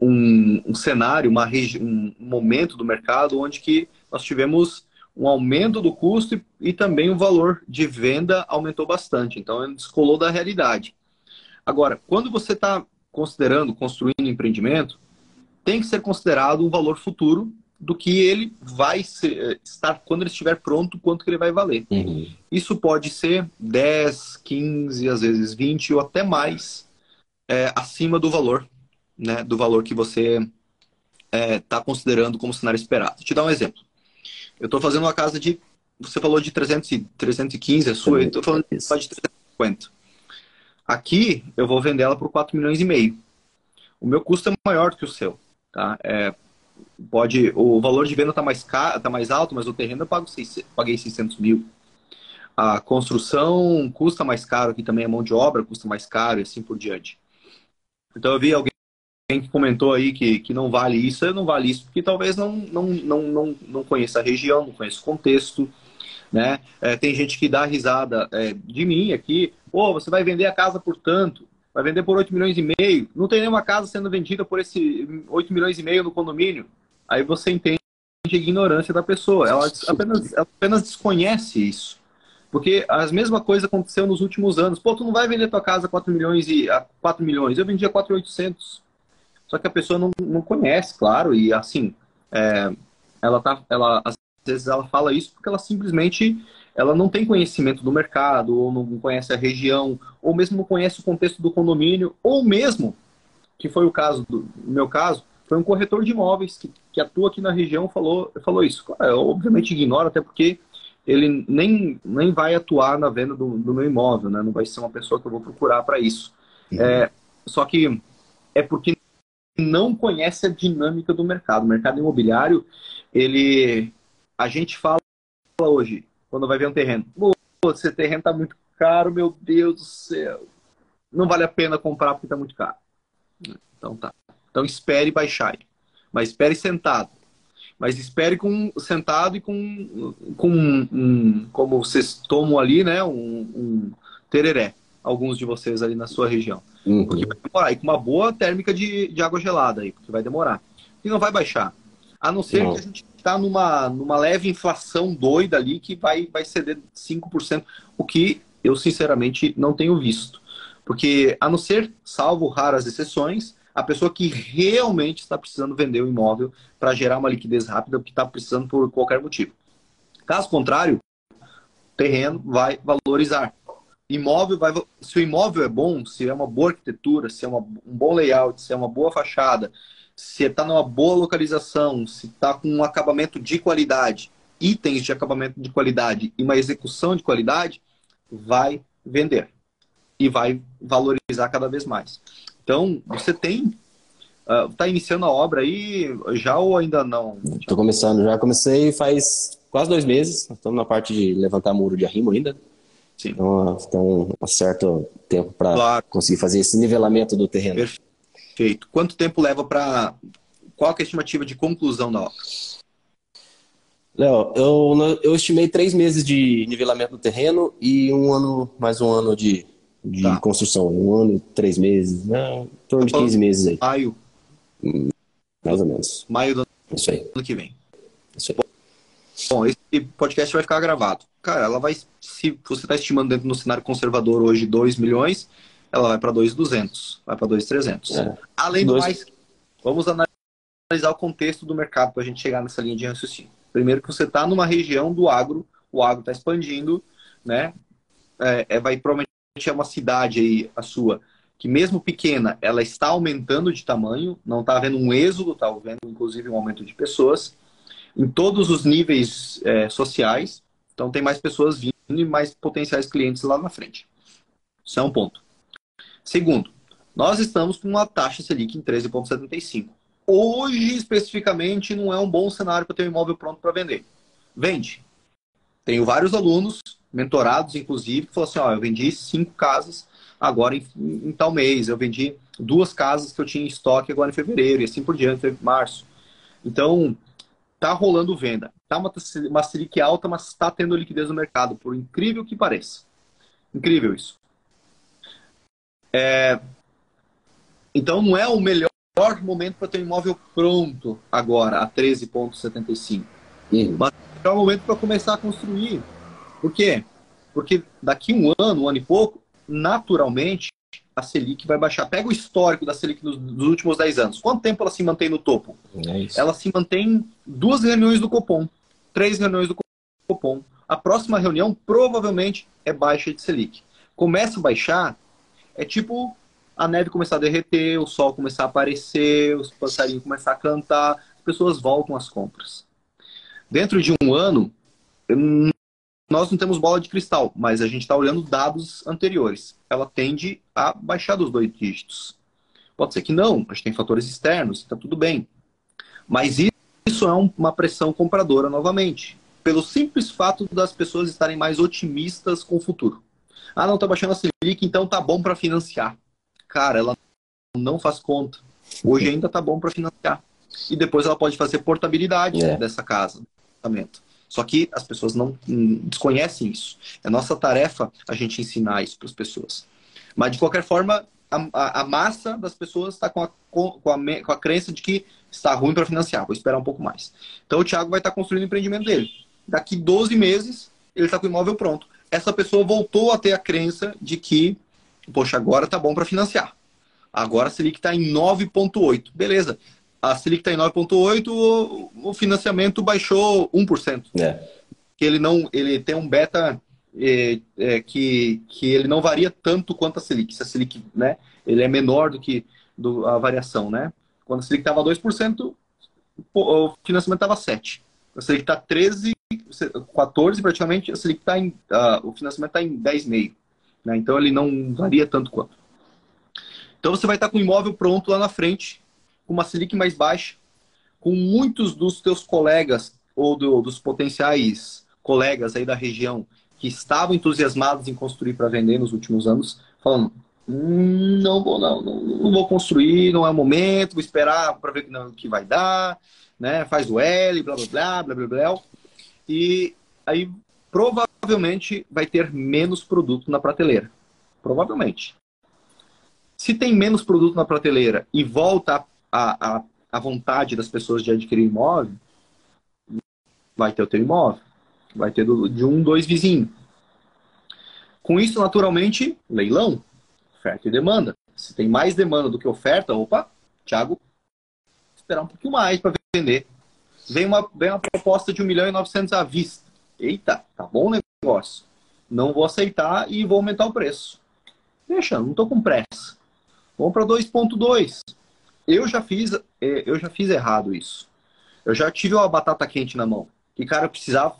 Speaker 2: um, um cenário, uma um momento do mercado onde que nós tivemos um aumento do custo e, e também o valor de venda aumentou bastante. Então, ele descolou da realidade. Agora, quando você está considerando, construindo empreendimento, tem que ser considerado um valor futuro do que ele vai ser, eh, estar quando ele estiver pronto, quanto que ele vai valer. Uhum. Isso pode ser 10, 15, às vezes 20 ou até mais é, acima do valor, né, do valor que você está eh, é, considerando como cenário esperado. Vou te dar um exemplo. Eu estou fazendo uma casa de, você falou de 300, 315, a sua, eu estou falando de 350. Aqui eu vou vender ela por 4 milhões e meio. O meu custo é maior do que o seu. Tá? É, pode, o valor de venda está mais, caro, tá mais alto, mas o terreno eu pago seis, paguei 600 mil. A construção custa mais caro, aqui também a mão de obra custa mais caro e assim por diante. Então eu vi alguém que comentou aí que, que não vale isso, não vale isso, porque talvez não, não, não, não, não conheça a região, não conheça o contexto. Né? É, tem gente que dá risada é, de mim aqui, pô, você vai vender a casa por tanto, vai vender por 8 milhões e meio, não tem nenhuma casa sendo vendida por esse 8 milhões e meio no condomínio. Aí você entende a ignorância da pessoa, ela apenas, ela apenas desconhece isso. Porque as mesma coisa aconteceu nos últimos anos. Pô, tu não vai vender tua casa a 4 milhões e a 4 milhões. Eu vendia 4,800. Só que a pessoa não, não conhece, claro, e assim, é, ela tá, ela às vezes ela fala isso porque ela simplesmente ela não tem conhecimento do mercado, ou não conhece a região, ou mesmo não conhece o contexto do condomínio, ou mesmo, que foi o caso do meu caso, foi um corretor de imóveis que, que atua aqui na região falou, falou isso. Claro, eu obviamente ignoro, até porque ele nem, nem vai atuar na venda do, do meu imóvel, né? Não vai ser uma pessoa que eu vou procurar para isso. Uhum. É, só que é porque não conhece a dinâmica do mercado. O mercado imobiliário, ele, a gente fala hoje, quando vai ver um terreno, Pô, esse terreno está muito caro, meu Deus do céu, não vale a pena comprar porque está muito caro. Então tá. Então espere baixar, mas espere sentado. Mas espere com sentado e com, com um, como vocês tomam ali, né, um, um tereré alguns de vocês ali na sua região. Uhum. Porque vai demorar. E com uma boa térmica de, de água gelada aí, porque vai demorar. E não vai baixar. A não ser não. que a gente está numa, numa leve inflação doida ali que vai, vai ceder 5%, o que eu sinceramente não tenho visto. Porque, a não ser, salvo raras exceções, a pessoa que realmente está precisando vender o imóvel para gerar uma liquidez rápida, porque está precisando por qualquer motivo. Caso contrário, terreno vai valorizar imóvel vai. Se o imóvel é bom, se é uma boa arquitetura, se é uma, um bom layout, se é uma boa fachada, se está numa boa localização, se está com um acabamento de qualidade, itens de acabamento de qualidade e uma execução de qualidade, vai vender e vai valorizar cada vez mais. Então, você tem. Está uh, iniciando a obra aí já ou ainda não?
Speaker 1: Estou começando, já comecei faz quase dois meses. Estamos na parte de levantar muro de arrimo ainda. Sim. Então, tem um certo tempo para claro. conseguir fazer esse nivelamento do terreno.
Speaker 2: Perfeito. Quanto tempo leva para. Qual é a estimativa de conclusão da obra?
Speaker 1: Léo, eu, eu estimei três meses de nivelamento do terreno e um ano, mais um ano de, de tá. construção. Um ano três meses, né? em torno de 15 meses aí.
Speaker 2: Maio.
Speaker 1: Mais ou menos.
Speaker 2: Maio do
Speaker 1: Isso aí.
Speaker 2: ano que vem.
Speaker 1: Isso aí.
Speaker 2: Bom, esse podcast vai ficar gravado. Cara, ela vai, se você está estimando dentro do cenário conservador hoje 2 milhões, ela vai para 2,200, vai para 2,300. É. Além do Dois... mais, vamos analisar o contexto do mercado para a gente chegar nessa linha de raciocínio. Primeiro que você está numa região do agro, o agro está expandindo, né? É, é, vai provavelmente é uma cidade aí, a sua, que mesmo pequena, ela está aumentando de tamanho, não está havendo um êxodo, está havendo inclusive um aumento de pessoas em todos os níveis é, sociais. Então, tem mais pessoas vindo e mais potenciais clientes lá na frente. Isso é um ponto. Segundo, nós estamos com uma taxa Selic em 13,75. Hoje, especificamente, não é um bom cenário para ter um imóvel pronto para vender. Vende. Tenho vários alunos, mentorados, inclusive, que falam assim: ó, eu vendi cinco casas agora em, em, tal mês, eu vendi duas casas que eu tinha em estoque agora em fevereiro, e assim por diante, em março. Então, tá rolando venda. Tá uma, uma Selic alta, mas está tendo liquidez no mercado, por incrível que pareça. Incrível isso. É... Então não é o melhor momento para ter um imóvel pronto agora, a 13,75. Uhum. Mas é o momento para começar a construir. Por quê? Porque daqui um ano, um ano e pouco, naturalmente, a Selic vai baixar. Pega o histórico da Selic dos, dos últimos 10 anos. Quanto tempo ela se mantém no topo? É ela se mantém duas reuniões do Copom, três reuniões do Copom. A próxima reunião provavelmente é baixa de Selic. Começa a baixar, é tipo a neve começar a derreter, o sol começar a aparecer, os passarinhos começar a cantar, as pessoas voltam às compras. Dentro de um ano, nós não temos bola de cristal, mas a gente está olhando dados anteriores. Ela tende a baixar dos dois dígitos. Pode ser que não, a gente tem fatores externos, está tudo bem. Mas isso é uma pressão compradora novamente, pelo simples fato das pessoas estarem mais otimistas com o futuro. Ah, não, está baixando a Selic, então tá bom para financiar. Cara, ela não faz conta. Hoje ainda tá bom para financiar. E depois ela pode fazer portabilidade é. dessa casa, Só que as pessoas não hum, desconhecem isso. É nossa tarefa a gente ensinar isso para as pessoas. Mas de qualquer forma, a, a, a massa das pessoas está com a, com, a, com a crença de que está ruim para financiar, vou esperar um pouco mais. Então o Thiago vai estar tá construindo o empreendimento dele. Daqui 12 meses, ele está com o imóvel pronto. Essa pessoa voltou a ter a crença de que, poxa, agora tá bom para financiar. Agora a Selic está em 9,8. Beleza. A Selic está em 9,8, o, financiamento baixou 1%. É. Que ele não, ele tem um beta é, é, que, que ele não varia tanto quanto a Selic. Se a Selic, né, ele é menor do que do, a variação, né? Quando a Selic estava 2%, o financiamento estava 7%. A Selic está 13, 14 praticamente, a Selic tá em, uh, o financiamento está em 10,5%. Né? Então ele não varia tanto quanto. Então você vai estar com o imóvel pronto lá na frente, com uma Selic mais baixa, com muitos dos teus colegas ou do, dos potenciais colegas aí da região que estavam entusiasmados em construir para vender nos últimos anos, falando: hum, não vou não, não, não, vou construir, não é o momento, vou esperar para ver o que vai dar, né? Faz o L, blá blá blá blá blá blá. E aí provavelmente vai ter menos produto na prateleira. Provavelmente. Se tem menos produto na prateleira e volta a, a, a vontade das pessoas de adquirir imóvel, vai ter o teu imóvel. Vai ter do, de um, dois vizinhos. Com isso, naturalmente, leilão, oferta e demanda. Se tem mais demanda do que oferta, opa, Thiago, esperar um pouquinho mais para vender. Vem uma, vem uma proposta de 1 milhão e 900 à vista. Eita, tá bom o negócio. Não vou aceitar e vou aumentar o preço. Deixa, não estou com pressa. Vamos para 2.2. Eu já fiz, é, eu já fiz errado isso. Eu já tive uma batata quente na mão. Que cara eu precisava,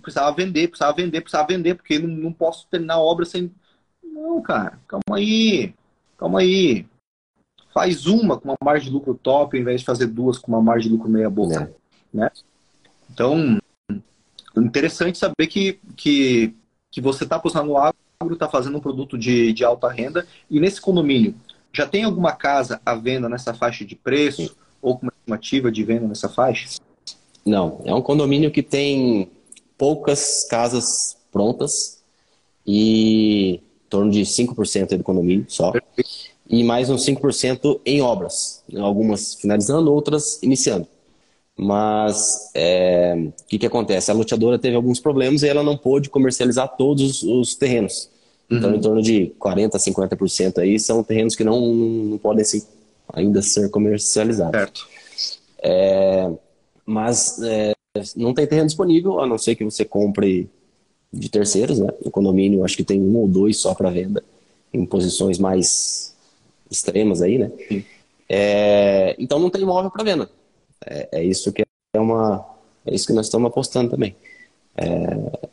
Speaker 2: precisava vender, precisava vender, precisava vender, porque não, não posso terminar a obra sem. Não, cara, calma aí, calma aí. Faz uma com uma margem de lucro top, ao invés de fazer duas com uma margem de lucro meia boca, é. Né? Então, interessante saber que, que, que você está apostando no agro, está fazendo um produto de, de alta renda e nesse condomínio já tem alguma casa à venda nessa faixa de preço Sim. ou com uma estimativa de venda nessa faixa?
Speaker 1: Não, é um condomínio que tem poucas casas prontas e em torno de 5% do condomínio só. Perfeito. E mais uns 5% em obras, algumas finalizando, outras iniciando. Mas é, o que, que acontece? A loteadora teve alguns problemas e ela não pôde comercializar todos os terrenos. Então, uhum. em torno de 40%, 50% aí são terrenos que não, não podem ser, ainda ser comercializados. Certo. É, mas é, não tem terreno disponível, a não ser que você compre de terceiros, né? No condomínio, acho que tem um ou dois só para venda, em posições mais extremas aí, né? É, então não tem imóvel para venda. É, é, isso que é uma, é isso que nós estamos apostando também. É,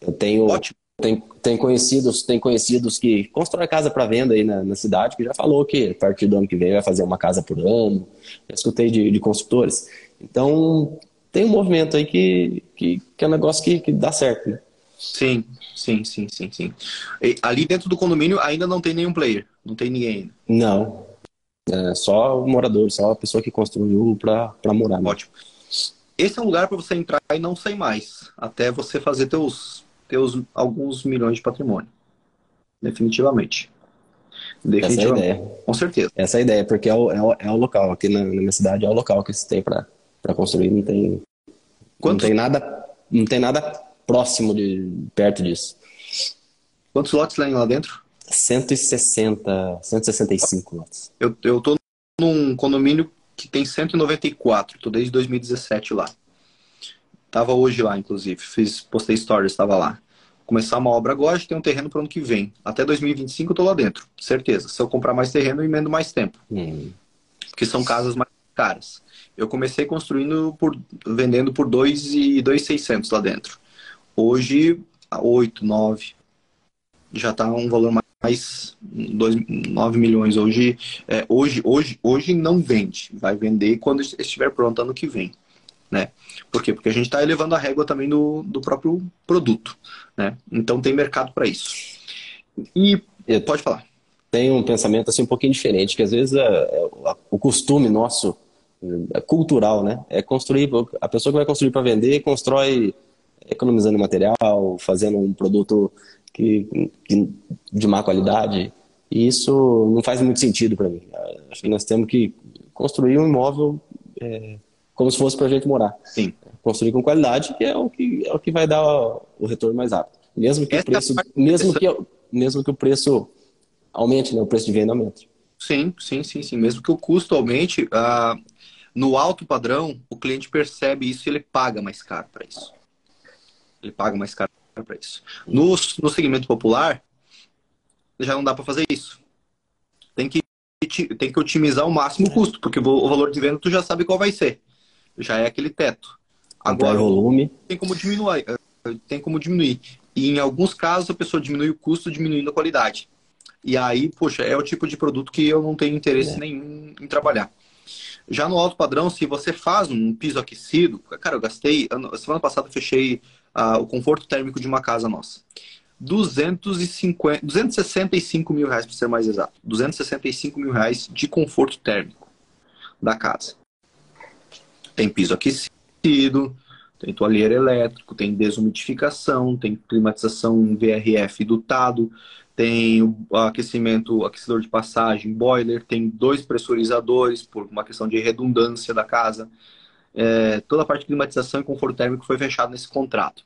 Speaker 1: eu tenho Ótimo. Tem, tem conhecidos tem conhecidos que constroem casa para venda aí na, na, cidade que já falou que a partir do ano que vem vai fazer uma casa por ano. Já escutei de, de construtores. Então, tem um movimento aí que, que, que é um negócio que, que dá certo, né?
Speaker 2: Sim, sim, sim, sim, sim. E ali dentro do condomínio ainda não tem nenhum player, não tem ninguém ainda.
Speaker 1: Não. É só morador, só a pessoa que construiu para morar. Né?
Speaker 2: Ótimo. Esse é um lugar para você entrar e não sair mais, até você fazer teus ter os, alguns milhões de patrimônio. Definitivamente.
Speaker 1: Definitivamente. Essa é a ideia.
Speaker 2: Com certeza.
Speaker 1: Essa é a ideia, porque é o, é o, é o local. Aqui na, na, minha cidade é o local que se tem para construir. Não tem, Quantos... não tem nada não tem nada próximo de perto disso.
Speaker 2: Quantos lotes tem lá dentro?
Speaker 1: 160, 165 lotes.
Speaker 2: Eu, eu tô num condomínio que tem 194, tô desde 2017 lá. Tava hoje lá, inclusive. Fiz, postei stories, estava lá. Começar uma obra agora, tem um terreno para o ano que vem. Até 2025 eu tô lá dentro, certeza. Se eu comprar mais terreno, eu emendo mais tempo. Hum. Porque são casas mais caras. Eu comecei construindo por vendendo por 2 e 2,600 lá dentro. Hoje 8, 9. Já está um valor mais 2, 9 milhões. Hoje, é, hoje, hoje, hoje não vende. Vai vender quando estiver pronto ano que vem. Né? Por quê? Porque a gente está elevando a régua também do, do próprio produto. Né? Então tem mercado para isso. E pode falar.
Speaker 1: Tem um pensamento assim um pouquinho diferente, que às vezes é, é, o costume nosso é cultural, né? É construir a pessoa que vai construir para vender constrói economizando material, fazendo um produto que, que, de má qualidade. E isso não faz muito sentido para mim. Acho que nós temos que construir um imóvel é, como se fosse para a gente morar.
Speaker 2: Sim.
Speaker 1: Construir com qualidade, que é o que, é o que vai dar o retorno mais rápido. Mesmo que, o preço, mesmo, que, mesmo que o preço aumente, né? o preço de venda aumente.
Speaker 2: Sim, sim, sim, sim. Mesmo que o custo aumente, uh, no alto padrão, o cliente percebe isso e ele paga mais caro para isso. Ele paga mais caro para isso. No, no segmento popular, já não dá para fazer isso. Tem que, tem que otimizar ao máximo o custo, porque o valor de venda tu já sabe qual vai ser já é aquele teto.
Speaker 1: Agora, volume.
Speaker 2: Tem como diminuir. Eh, tem como diminuir. E em alguns casos a pessoa diminui o custo diminuindo a qualidade. E aí, poxa, é o tipo de produto que eu não tenho interesse é. nenhum em trabalhar. Já no alto padrão, se você faz um piso aquecido, cara, eu gastei, semana passada eu fechei o conforto térmico de uma casa nossa. 250, 265 mil reais, para ser mais exato. 265 mil reais de conforto térmico da casa. Tem piso aquecido, tem toalheiro elétrico, tem desumidificação, tem climatização VRF dutado, tem o aquecimento, aquecedor de passagem, boiler, tem dois pressurizadores por uma questão de redundância da casa. É, toda a parte de climatização e conforto térmico foi fechado nesse contrato.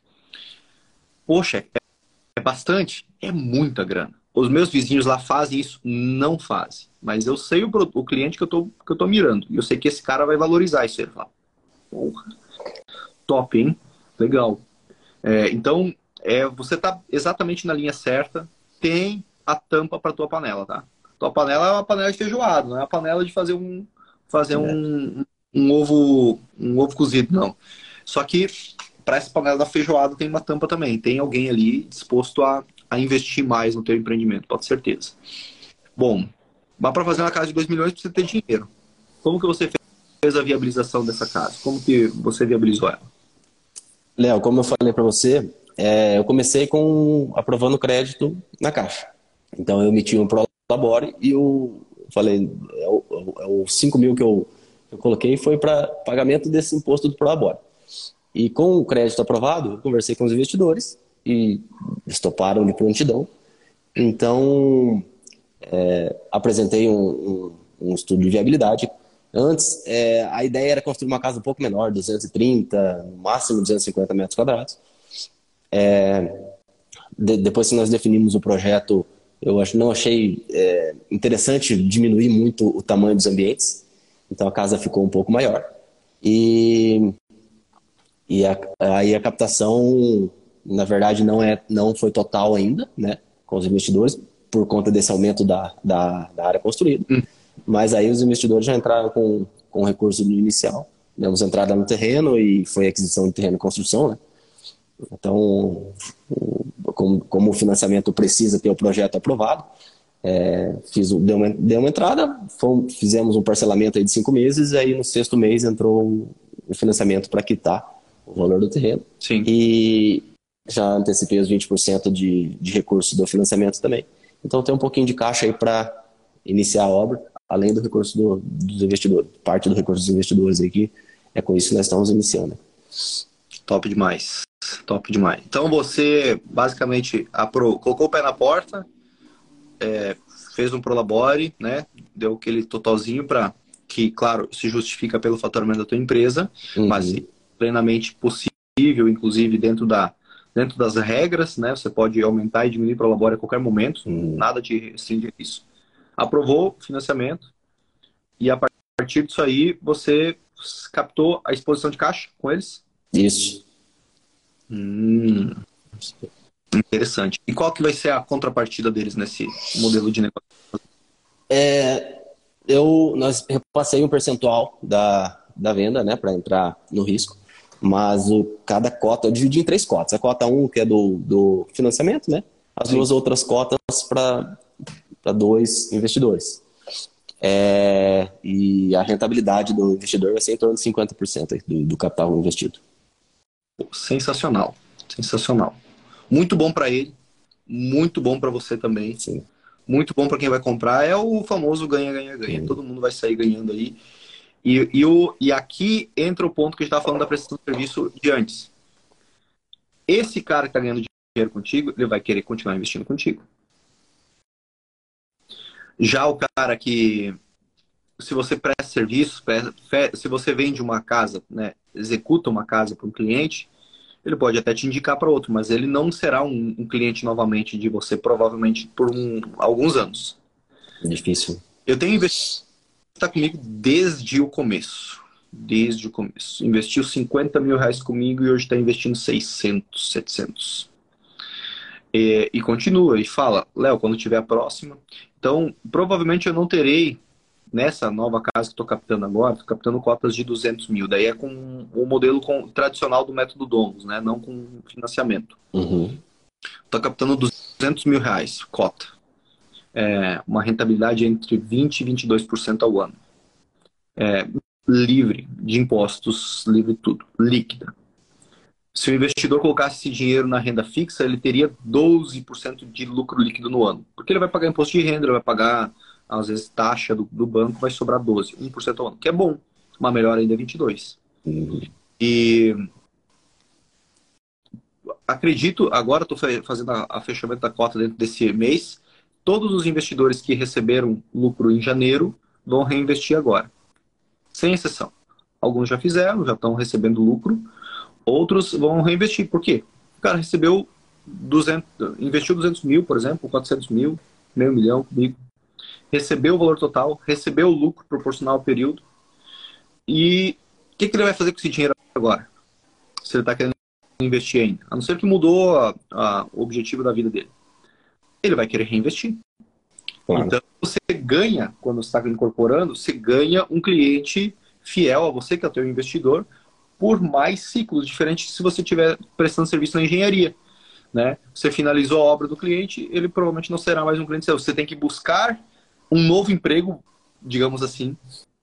Speaker 2: Poxa, é, é bastante? É muita grana. Os meus vizinhos lá fazem isso? Não fazem. Mas eu sei o, o cliente que eu, tô, que eu tô mirando. E eu sei que esse cara vai valorizar isso. Ele fala, Porra. Top, hein? Legal. É, então, é, você está exatamente na linha certa. Tem a tampa para tua panela, tá? Tua panela é uma panela de feijoado, não é uma panela de fazer um fazer um, um, um ovo um ovo cozido, não. Só que para essa panela da feijoada tem uma tampa também. Tem alguém ali disposto a, a investir mais no teu empreendimento, pode certeza. Bom, mas para fazer uma casa de 2 milhões precisa ter dinheiro. Como que você fez? a viabilização dessa casa? Como que você viabilizou ela?
Speaker 1: Léo, como eu falei para você, é, eu comecei com aprovando crédito na Caixa. Então eu emiti um Prolabore e eu falei, é o, é o 5 mil que eu, eu coloquei foi para pagamento desse imposto do Prolabore. E com o crédito aprovado, conversei com os investidores e estoparam de prontidão. Então, é, apresentei um, um, um estudo de viabilidade Antes, é, a ideia era construir uma casa um pouco menor, 230, no máximo 250 metros quadrados. É, de, depois que nós definimos o projeto, eu acho, não achei é, interessante diminuir muito o tamanho dos ambientes, então a casa ficou um pouco maior. E, e a, aí a captação, na verdade, não, é, não foi total ainda, né, com os investidores, por conta desse aumento da, da, da área construída. Hum. Mas aí os investidores já entraram com, com o recurso inicial. Demos entrada no terreno e foi aquisição de terreno e construção, né? Então, como, como, o financiamento precisa ter o projeto aprovado, é, fiz, deu, uma, deu uma entrada, fomos, fizemos um parcelamento aí de cinco meses, e aí no sexto mês entrou o financiamento para quitar o valor do terreno.
Speaker 2: Sim.
Speaker 1: E já antecipei os 20% de, de recurso do financiamento também. Então tem um pouquinho de caixa aí para iniciar a obra além do recurso do, dos investidores, parte do recurso dos investidores aqui, é com isso que nós estamos iniciando.
Speaker 2: Top demais, top demais. Então você basicamente apro colocou o pé na porta, é, fez um prolabore, né? Deu aquele totalzinho para que, claro, se justifica pelo faturamento da tua empresa, uhum. mas plenamente possível, inclusive dentro da dentro das regras, né? Você pode aumentar e diminuir para labore a qualquer momento, uhum. nada te restringe isso aprovou o financiamento e a partir disso aí você captou a exposição de caixa com eles?
Speaker 1: Isso.
Speaker 2: Hum, interessante. E qual que vai ser a contrapartida deles nesse modelo de negócio?
Speaker 1: É, eu, nós repassei um percentual da, da venda, né, para entrar no risco. Mas o, cada cota, eu dividi em três cotas. A cota 1, um, que é do, do financiamento, né? As Sim. duas outras cotas para dois investidores. É, e a rentabilidade do investidor vai ser em torno de 50% do, do capital investido.
Speaker 2: Sensacional, sensacional. Muito bom para ele, muito bom para você também. Sim. Muito bom para quem vai comprar. É o famoso ganha-ganha-ganha. Todo mundo vai sair ganhando aí. E, e, o, e aqui entra o ponto que a gente estava falando da prestação de serviço de antes. Esse cara que está ganhando dinheiro contigo, ele vai querer continuar investindo contigo. Já o cara que, se você presta serviço, se você vende uma casa, né, executa uma casa para um cliente, ele pode até te indicar para outro, mas ele não será um, um, cliente novamente de você, provavelmente por um, alguns anos.
Speaker 1: Difícil.
Speaker 2: Eu tenho investido está comigo desde o começo. Desde o começo. Investiu 50 mil reais comigo e hoje está investindo 600, 700. E, e continua e fala, Léo, quando tiver a próxima. Então, provavelmente eu não terei nessa nova casa que estou captando agora, estou captando cotas de 200 mil. Daí é com o modelo com, tradicional do método Domus, né? não com financiamento. Estou uhum. captando 200 mil reais, cota. É, uma rentabilidade entre 20% e 22% ao ano. É, livre de impostos, livre de tudo, líquida. Se o investidor colocasse esse dinheiro na renda fixa, ele teria 12% de lucro líquido no ano. Porque ele vai pagar imposto de renda, ele vai pagar às vezes taxa do, do banco vai sobrar 12, 1% ao ano, que é bom. Uma melhor ainda é 22. Uhum. E acredito, agora estou fazendo a, a, fechamento da cota dentro desse mês, todos os investidores que receberam lucro em janeiro vão reinvestir agora. Sem exceção. Alguns já fizeram, já estão recebendo lucro. Outros vão reinvestir. Por quê? O cara recebeu 200, investiu 200 mil, por exemplo, 400 mil, meio milhão comigo recebeu o valor total, recebeu o lucro proporcional ao período. E o que, que, ele vai fazer com esse dinheiro agora? Se ele está querendo investir ainda. A não ser que mudou a, a, o objetivo da vida dele. Ele vai querer reinvestir. Claro. Então, você ganha, quando você está incorporando, você ganha um cliente fiel a você, que é o teu investidor, por mais ciclos diferentes se você estiver prestando serviço na engenharia. Né? Você finalizou a obra do cliente, ele provavelmente não será mais um cliente seu. Você tem que buscar um novo emprego, digamos assim,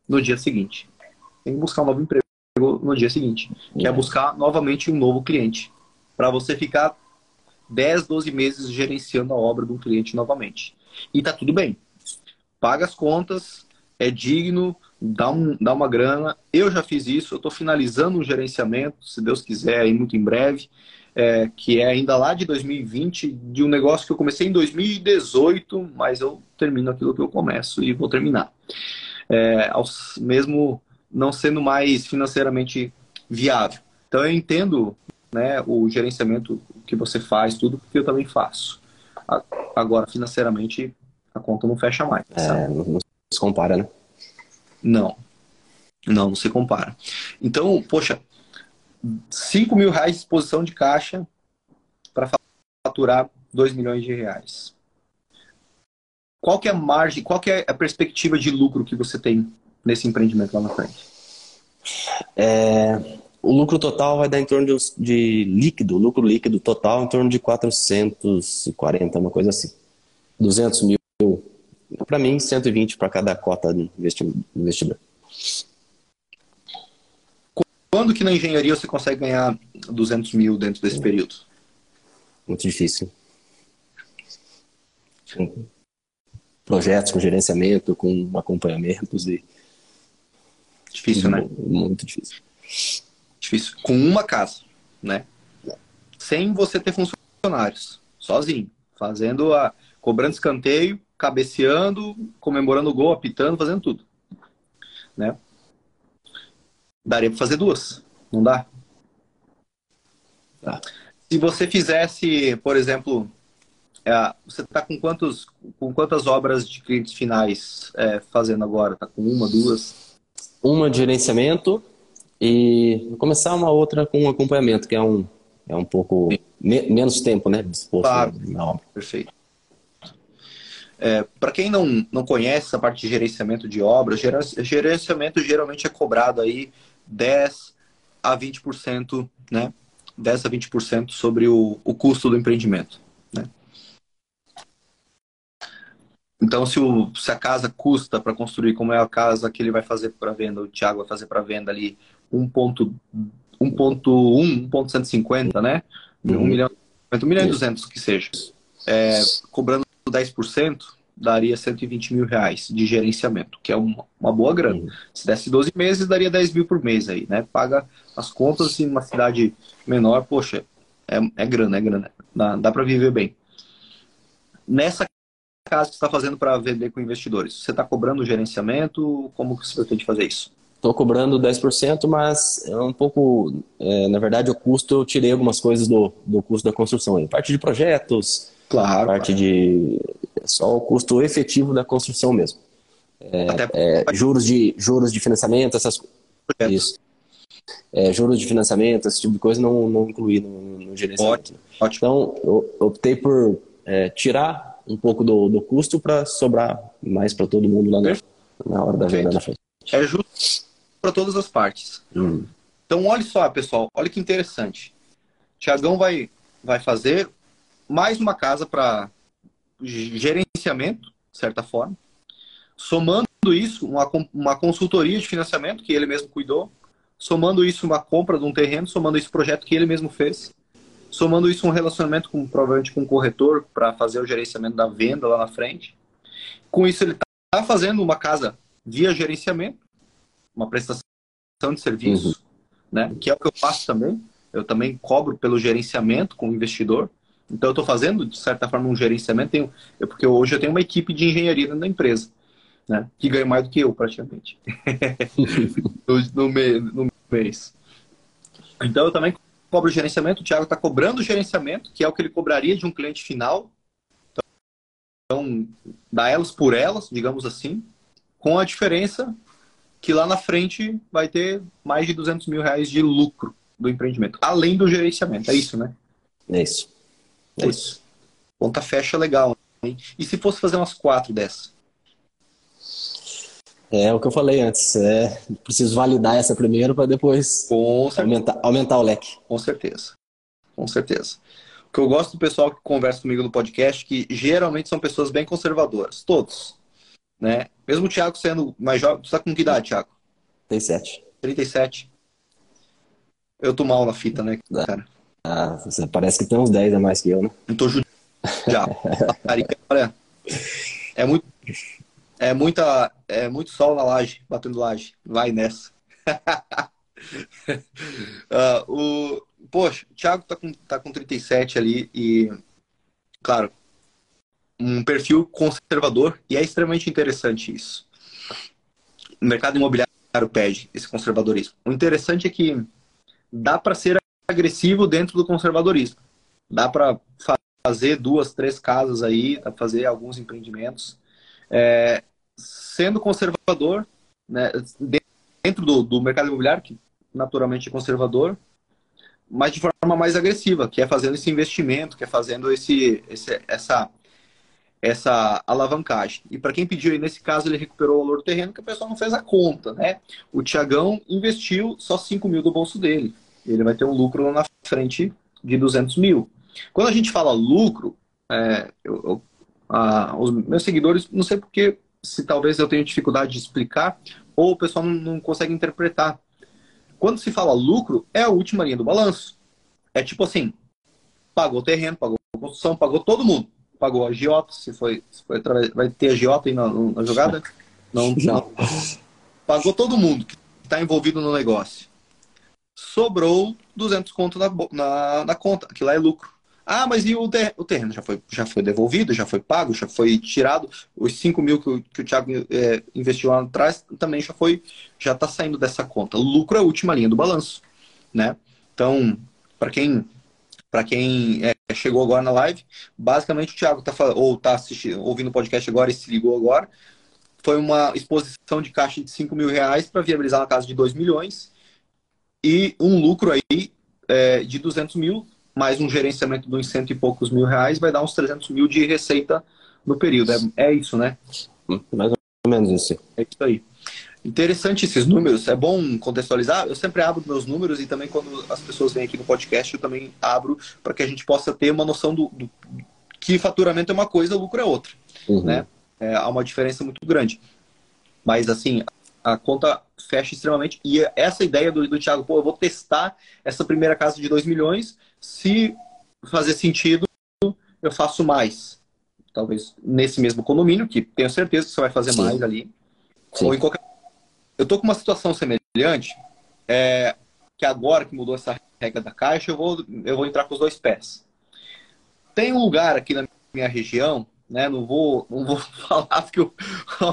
Speaker 2: no dia seguinte. Tem que buscar um novo emprego no dia seguinte, que é buscar novamente um novo cliente, para você ficar 10, 12 meses gerenciando a obra de um cliente novamente. E tá tudo bem. Paga as contas, é digno, dá, um, dá uma grana. Eu já fiz isso, eu estou finalizando um gerenciamento, se Deus quiser, aí muito em breve é, que é ainda lá de 2020, de um negócio que eu comecei em 2018, mas eu termino aquilo que eu começo e vou terminar. É, aos, mesmo não sendo mais financeiramente viável. Então eu entendo né, o gerenciamento que você faz, tudo, porque eu também faço. Agora, financeiramente, a conta não fecha mais.
Speaker 1: É, não se compara, né?
Speaker 2: Não. Não, não se compara. Então, poxa, 5 mil reais de exposição de caixa para faturar 2 milhões de reais. Qual que é a margem, qual que é a perspectiva de lucro que você tem nesse empreendimento lá na frente?
Speaker 1: É, o lucro total vai dar em torno de, de líquido, lucro líquido total em torno de 440, uma coisa assim. 200 mil, para mim, 120 para cada cota de investidor.
Speaker 2: Quando que na engenharia você consegue ganhar 200 mil dentro desse período?
Speaker 1: Muito difícil. Com projetos, com gerenciamento, com acompanhamentos e...
Speaker 2: Difícil, né?
Speaker 1: Muito difícil.
Speaker 2: Difícil. Com uma casa, né? Sem você ter funcionários. Sozinho. Fazendo a... Cobrando escanteio, cabeceando, comemorando o gol, apitando, fazendo tudo. Né? Daria para fazer duas, não dá? Tá. Se você fizesse, por exemplo, é, você está com quantos, com quantas obras de clientes finais é, fazendo agora? Está com uma, duas?
Speaker 1: Uma de gerenciamento e vou começar uma outra com acompanhamento, que é um, é um pouco me, menos tempo, né? Disposto
Speaker 2: claro. na obra. Perfeito. É, Para quem não, não conhece a parte de gerenciamento de obras, gerenciamento geralmente é cobrado aí 10, a 20%, né? 10 a 20% sobre o, o custo do empreendimento. Né? Então, se, o, se a casa custa para construir, como é a casa que ele vai fazer para venda, o Thiago vai fazer para venda ali 1.1, 1.150, né? Uhum. 1 milhão, 1 milhão e 200 que seja. É, cobrando 10%, daria 120 mil reais de gerenciamento, que é uma, uma boa grana. Uhum. Se desse 12 meses, daria 10 mil por mês aí, né? Paga as contas em assim, uma cidade menor, poxa, é, é grana, é grana. Dá, dá para viver bem. Nessa casa que você está fazendo para vender com investidores, você está cobrando gerenciamento? Como você pretende fazer isso?
Speaker 1: Estou cobrando 10%, mas é um pouco, é, na verdade, o custo, eu tirei algumas coisas do, do custo da construção aí. Parte de projetos, claro, parte claro. de só o custo efetivo da construção mesmo. É, é, juros, de, juros de financiamento, essas coisas. Isso. É, juros de financiamento, esse tipo de coisa não, não incluí no, no gerenciamento. Ótimo. Então, eu optei por é, tirar um pouco do, do custo para sobrar mais para todo mundo lá na, na hora da venda na frente.
Speaker 2: É justo para todas as partes. Hum. Então, olha só, pessoal, olha que interessante. Tiagão vai, vai fazer mais uma casa para gerenciamento, de certa forma, somando isso, uma, uma consultoria de financiamento que ele mesmo cuidou, somando isso uma compra de um terreno, somando isso projeto que ele mesmo fez, somando isso um relacionamento com provavelmente com um corretor para fazer o gerenciamento da venda lá na frente. Com isso ele está fazendo uma casa via gerenciamento, uma prestação de serviço, uhum. né? Que é o que eu faço também. Eu também cobro pelo gerenciamento com o investidor. Então eu estou fazendo, de certa forma, um gerenciamento, tenho, eu, porque hoje eu tenho uma equipe de engenharia dentro da empresa, né? Que ganha mais do que eu, praticamente. no, no, no, mês. Então eu também cobro gerenciamento, o Thiago está cobrando o gerenciamento, que é o que ele cobraria de um cliente final. Então, dá elas por elas, digamos assim, com a diferença que lá na frente vai ter mais de 200 mil reais de lucro do empreendimento, além do gerenciamento. É isso, né?
Speaker 1: É isso.
Speaker 2: É isso. Conta fecha legal. Hein? E se fosse fazer umas quatro dessas?
Speaker 1: É o que eu falei antes. É, preciso validar essa primeiro para depois aumentar, aumentar o leque.
Speaker 2: Com certeza. Com certeza. O que eu gosto do pessoal que conversa comigo no podcast, que geralmente são pessoas bem conservadoras. Todos. Né? Mesmo o Thiago sendo mais jovem. Tu está com que idade, Thiago?
Speaker 1: 37.
Speaker 2: 37. Eu tô mal na fita, né, cara?
Speaker 1: Ah, você parece que tem uns 10 a mais que eu, né?
Speaker 2: Não tô já. Olha, é muito, é muita, é muito sol na laje, batendo laje. Vai nessa. uh, o, poxa, o Thiago tá com, tá com 37 ali e, claro, um perfil conservador e é extremamente interessante isso. O mercado imobiliário pede esse conservadorismo. O interessante é que dá para ser agressivo dentro do conservadorismo. Dá para fazer duas, três casas aí, dá fazer alguns empreendimentos. É, sendo conservador, né, dentro do, do mercado imobiliário, que naturalmente é conservador, mas de forma mais agressiva, que é fazendo esse investimento, que é fazendo esse, esse essa, essa alavancagem. E para quem pediu nesse caso, ele recuperou o valor do terreno, que o pessoal não fez a conta, né? O Tiagão investiu só 5 mil do bolso dele ele vai ter um lucro na frente de 200 mil. Quando a gente fala lucro, é, eu, eu, a, os meus seguidores, não sei porque, se talvez eu tenha dificuldade de explicar, ou o pessoal não, não consegue interpretar. Quando se fala lucro, é a última linha do balanço. É tipo assim, pagou terreno, pagou construção, pagou todo mundo. Pagou a Giota, se foi, se foi vai ter a Giota aí na, na jogada? Não, não. Pagou todo mundo que está envolvido no negócio sobrou 200 conto na, na, na conta, que lá é lucro. Ah, mas e o, ter, o terreno? Já foi, já foi devolvido, já foi pago, já foi tirado. Os 5 mil que o, que o Thiago é, investiu lá atrás também já foi, já está saindo dessa conta. lucro é a última linha do balanço, né? Então, para quem para quem é, chegou agora na live, basicamente o Thiago está ou tá assistindo, ouvindo o podcast agora e se ligou agora, foi uma exposição de caixa de 5 mil reais para viabilizar uma casa de 2 milhões e um lucro aí é, de 200 mil, mais um gerenciamento de uns cento e poucos mil reais, vai dar uns 300 mil de receita no período. É, é isso, né?
Speaker 1: Mais ou menos isso.
Speaker 2: É isso aí. Interessante esses números. É bom contextualizar. Eu sempre abro meus números e também quando as pessoas vêm aqui no podcast, eu também abro para que a gente possa ter uma noção do, do, que faturamento é uma coisa, lucro é outra. Uhum. Né? É, há uma diferença muito grande. Mas assim, a conta fecha extremamente. E essa ideia do, do Thiago, pô, eu vou testar essa primeira casa de 2 milhões. Se fazer sentido, eu faço mais. Talvez nesse mesmo condomínio, que tenho certeza que você vai fazer Sim. mais ali. Sim. Ou em qualquer eu tô com uma situação semelhante, é, que agora que mudou essa regra da caixa, eu vou, eu vou entrar com os dois pés. Tem um lugar aqui na minha região, né? Não vou, não vou falar porque eu,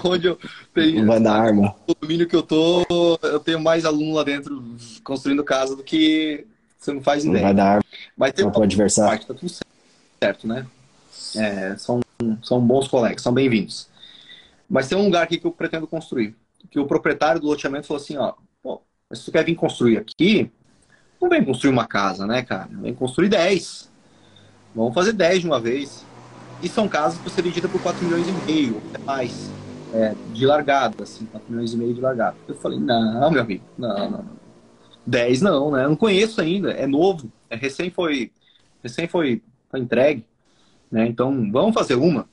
Speaker 2: onde eu tenho.
Speaker 1: Vai dar arma.
Speaker 2: O domínio que eu tô, eu tenho mais aluno lá dentro construindo casa do que você não faz ideia.
Speaker 1: Não vai dar arma.
Speaker 2: Mas tem
Speaker 1: um adversário. Parte,
Speaker 2: tá tudo certo, né? É, são, são bons colegas, são bem-vindos. Mas tem um lugar aqui que eu pretendo construir que o proprietário do loteamento falou assim, ó, pô, mas se tu quer vir construir aqui, não vem construir uma casa, né, cara? Vem construir 10. Vamos fazer 10 de uma vez. E são casas que você vendida por 4 milhões e meio, até mais. É, de largada, assim, 4 milhões e meio de largada. Eu falei, não, meu amigo, não, não, não. 10 não, né? Eu não conheço ainda, é novo, é recém foi, recém foi, foi entregue, né? Então, vamos fazer uma.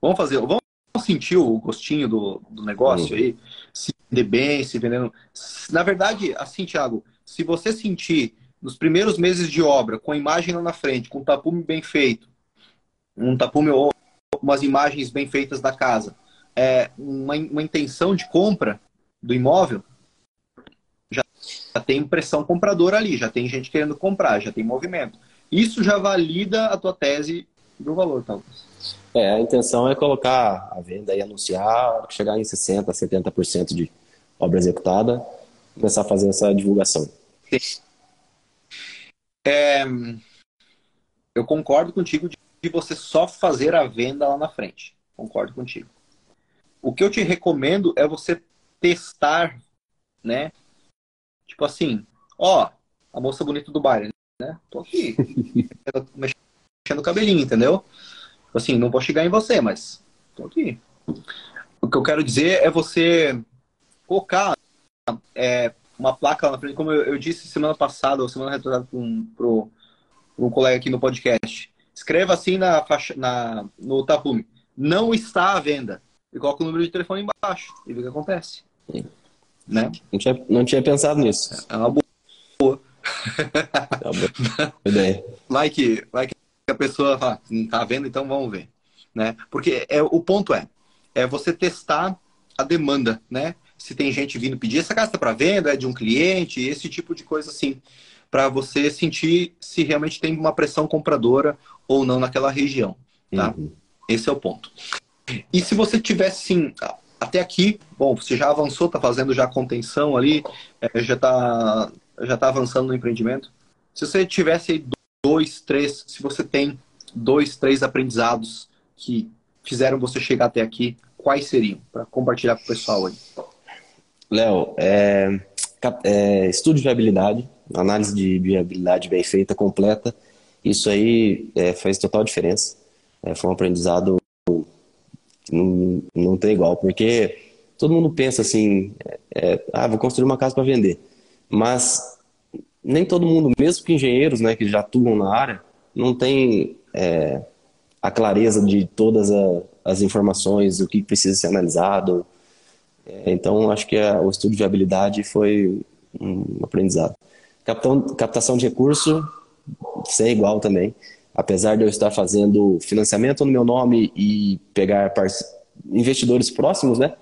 Speaker 2: Vamos fazer, vamos sentiu o gostinho do, do negócio uhum. aí? Se vender bem, se vendendo. Na verdade, assim, Thiago, se você sentir nos primeiros meses de obra, com a imagem lá na frente, com um tapume bem feito, um tapume ou umas imagens bem feitas da casa, é, uma, uma intenção de compra do imóvel, já, já tem impressão compradora ali, já tem gente querendo comprar, já tem movimento. Isso já valida a tua tese do valor, talvez.
Speaker 1: É, a intenção é colocar a venda e anunciar, chegar em 60%, 70% de obra executada, começar a fazer essa divulgação.
Speaker 2: É, eu concordo contigo de você só fazer a venda lá na frente. Concordo contigo. O que eu te recomendo é você testar, né? Tipo assim, ó, a moça bonita do baile, né? Tô aqui, mexendo o cabelinho, entendeu? Assim, não vou chegar em você, mas tô aqui. O que eu quero dizer é você colocar é, uma placa lá na frente, como eu, eu, disse semana passada, ou semana retrasada para um, pro, um colega aqui no podcast. Escreva assim na faixa, na, no tapume. Não está à venda. E coloca o número de telefone embaixo e vê o que acontece. Né?
Speaker 1: Não, tinha, não tinha pensado nisso.
Speaker 2: É uma boa. É uma boa ideia. Like, like a pessoa fala, não tá vendo, então vamos ver, né? Porque é o ponto é, é você testar a demanda, né? Se tem gente vindo pedir essa casa tá para venda, é de um cliente, esse tipo de coisa assim, para você sentir se realmente tem uma pressão compradora ou não naquela região, tá? Uhum. Esse é o ponto. E se você tivesse sim até aqui, bom, você já avançou, tá fazendo já contenção ali, é, já tá já tá avançando no empreendimento. Se você tivesse dois, três, se você tem dois, três aprendizados que fizeram você chegar até aqui, quais seriam? Para compartilhar com o pessoal aí.
Speaker 1: Léo, é, é, estudo de viabilidade, análise de viabilidade bem feita, completa, isso aí é, faz total diferença. É, foi um aprendizado que não, não tem igual, porque todo mundo pensa assim, é, ah, vou construir uma casa para vender. Mas nem todo mundo, mesmo que engenheiros né, que já atuam na área, não tem é, a clareza de todas a, as informações, o que precisa ser analisado. É, então, acho que a, o estudo de viabilidade foi um aprendizado. Captação de recurso, ser igual também. Apesar de eu estar fazendo financiamento no meu nome e pegar investidores próximos, né?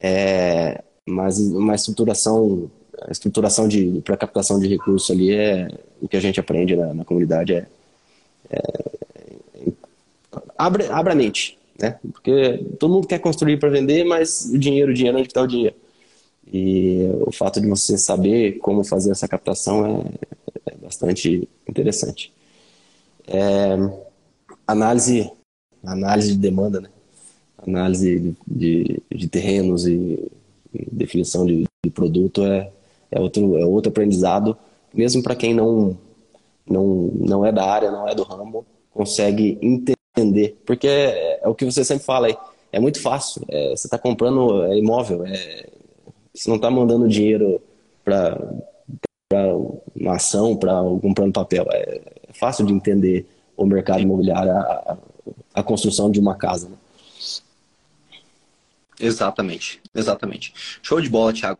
Speaker 1: É, mas uma estruturação estruturação de para captação de recursos ali é o que a gente aprende na, na comunidade é, é, abre, abre a mente, né? Porque todo mundo quer construir para vender, mas o dinheiro, o dinheiro, onde está o dinheiro? E o fato de você saber como fazer essa captação é, é bastante interessante. É, análise, análise de demanda, né? Análise de, de, de terrenos e, definição de, de produto é, é outro, é outro aprendizado, mesmo para quem não, não, não é da área, não é do ramo, consegue entender. Porque é, é o que você sempre fala aí, é muito fácil. É, você está comprando é imóvel, é, Você não está mandando dinheiro para uma ação, para algum plano papel. É, fácil de entender o mercado imobiliário, a, a construção de uma casa. Né?
Speaker 2: Exatamente, exatamente. Show de bola, Thiago.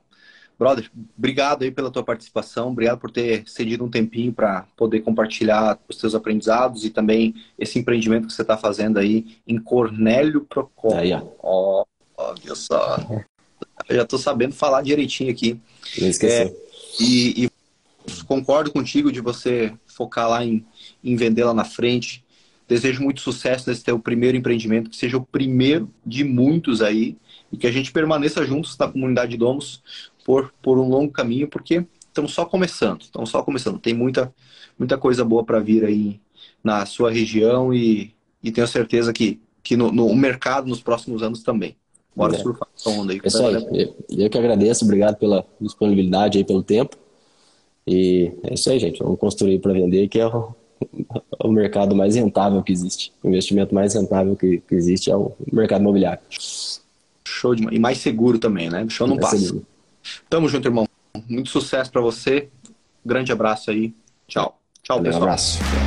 Speaker 2: Brother, obrigado aí pela tua participação, obrigado por ter cedido um tempinho para poder compartilhar os teus aprendizados e também esse empreendimento que você está fazendo aí em Cornélio Procopio. Aí, ó. ó, olha só. Eu já estou sabendo falar direitinho aqui.
Speaker 1: Não esqueceu.
Speaker 2: É, e, e, concordo contigo de você focar lá em, em vender lá na frente. Desejo muito sucesso nesse teu primeiro empreendimento, que seja o primeiro de muitos aí e que a gente permaneça juntos na comunidade de Domos por, por um longo caminho, porque estamos só começando, estamos só começando. Tem muita, muita coisa boa para vir aí na sua região e, e tenho certeza que, que no, no mercado nos próximos anos também. Bora é. surfar essa onda aí.
Speaker 1: Pessoal, eu, eu que agradeço, obrigado pela disponibilidade aí, pelo tempo. E é isso aí, gente. Vamos construir para vender, que é o, o mercado mais rentável que existe. O investimento mais rentável que, que existe é o mercado imobiliário.
Speaker 2: Show de E mais seguro também, né? Show não passa. Seguro. Tamo junto, irmão. Muito sucesso para você. Grande abraço aí. Tchau. Tchau,
Speaker 1: Valeu,
Speaker 2: pessoal.
Speaker 1: Um abraço.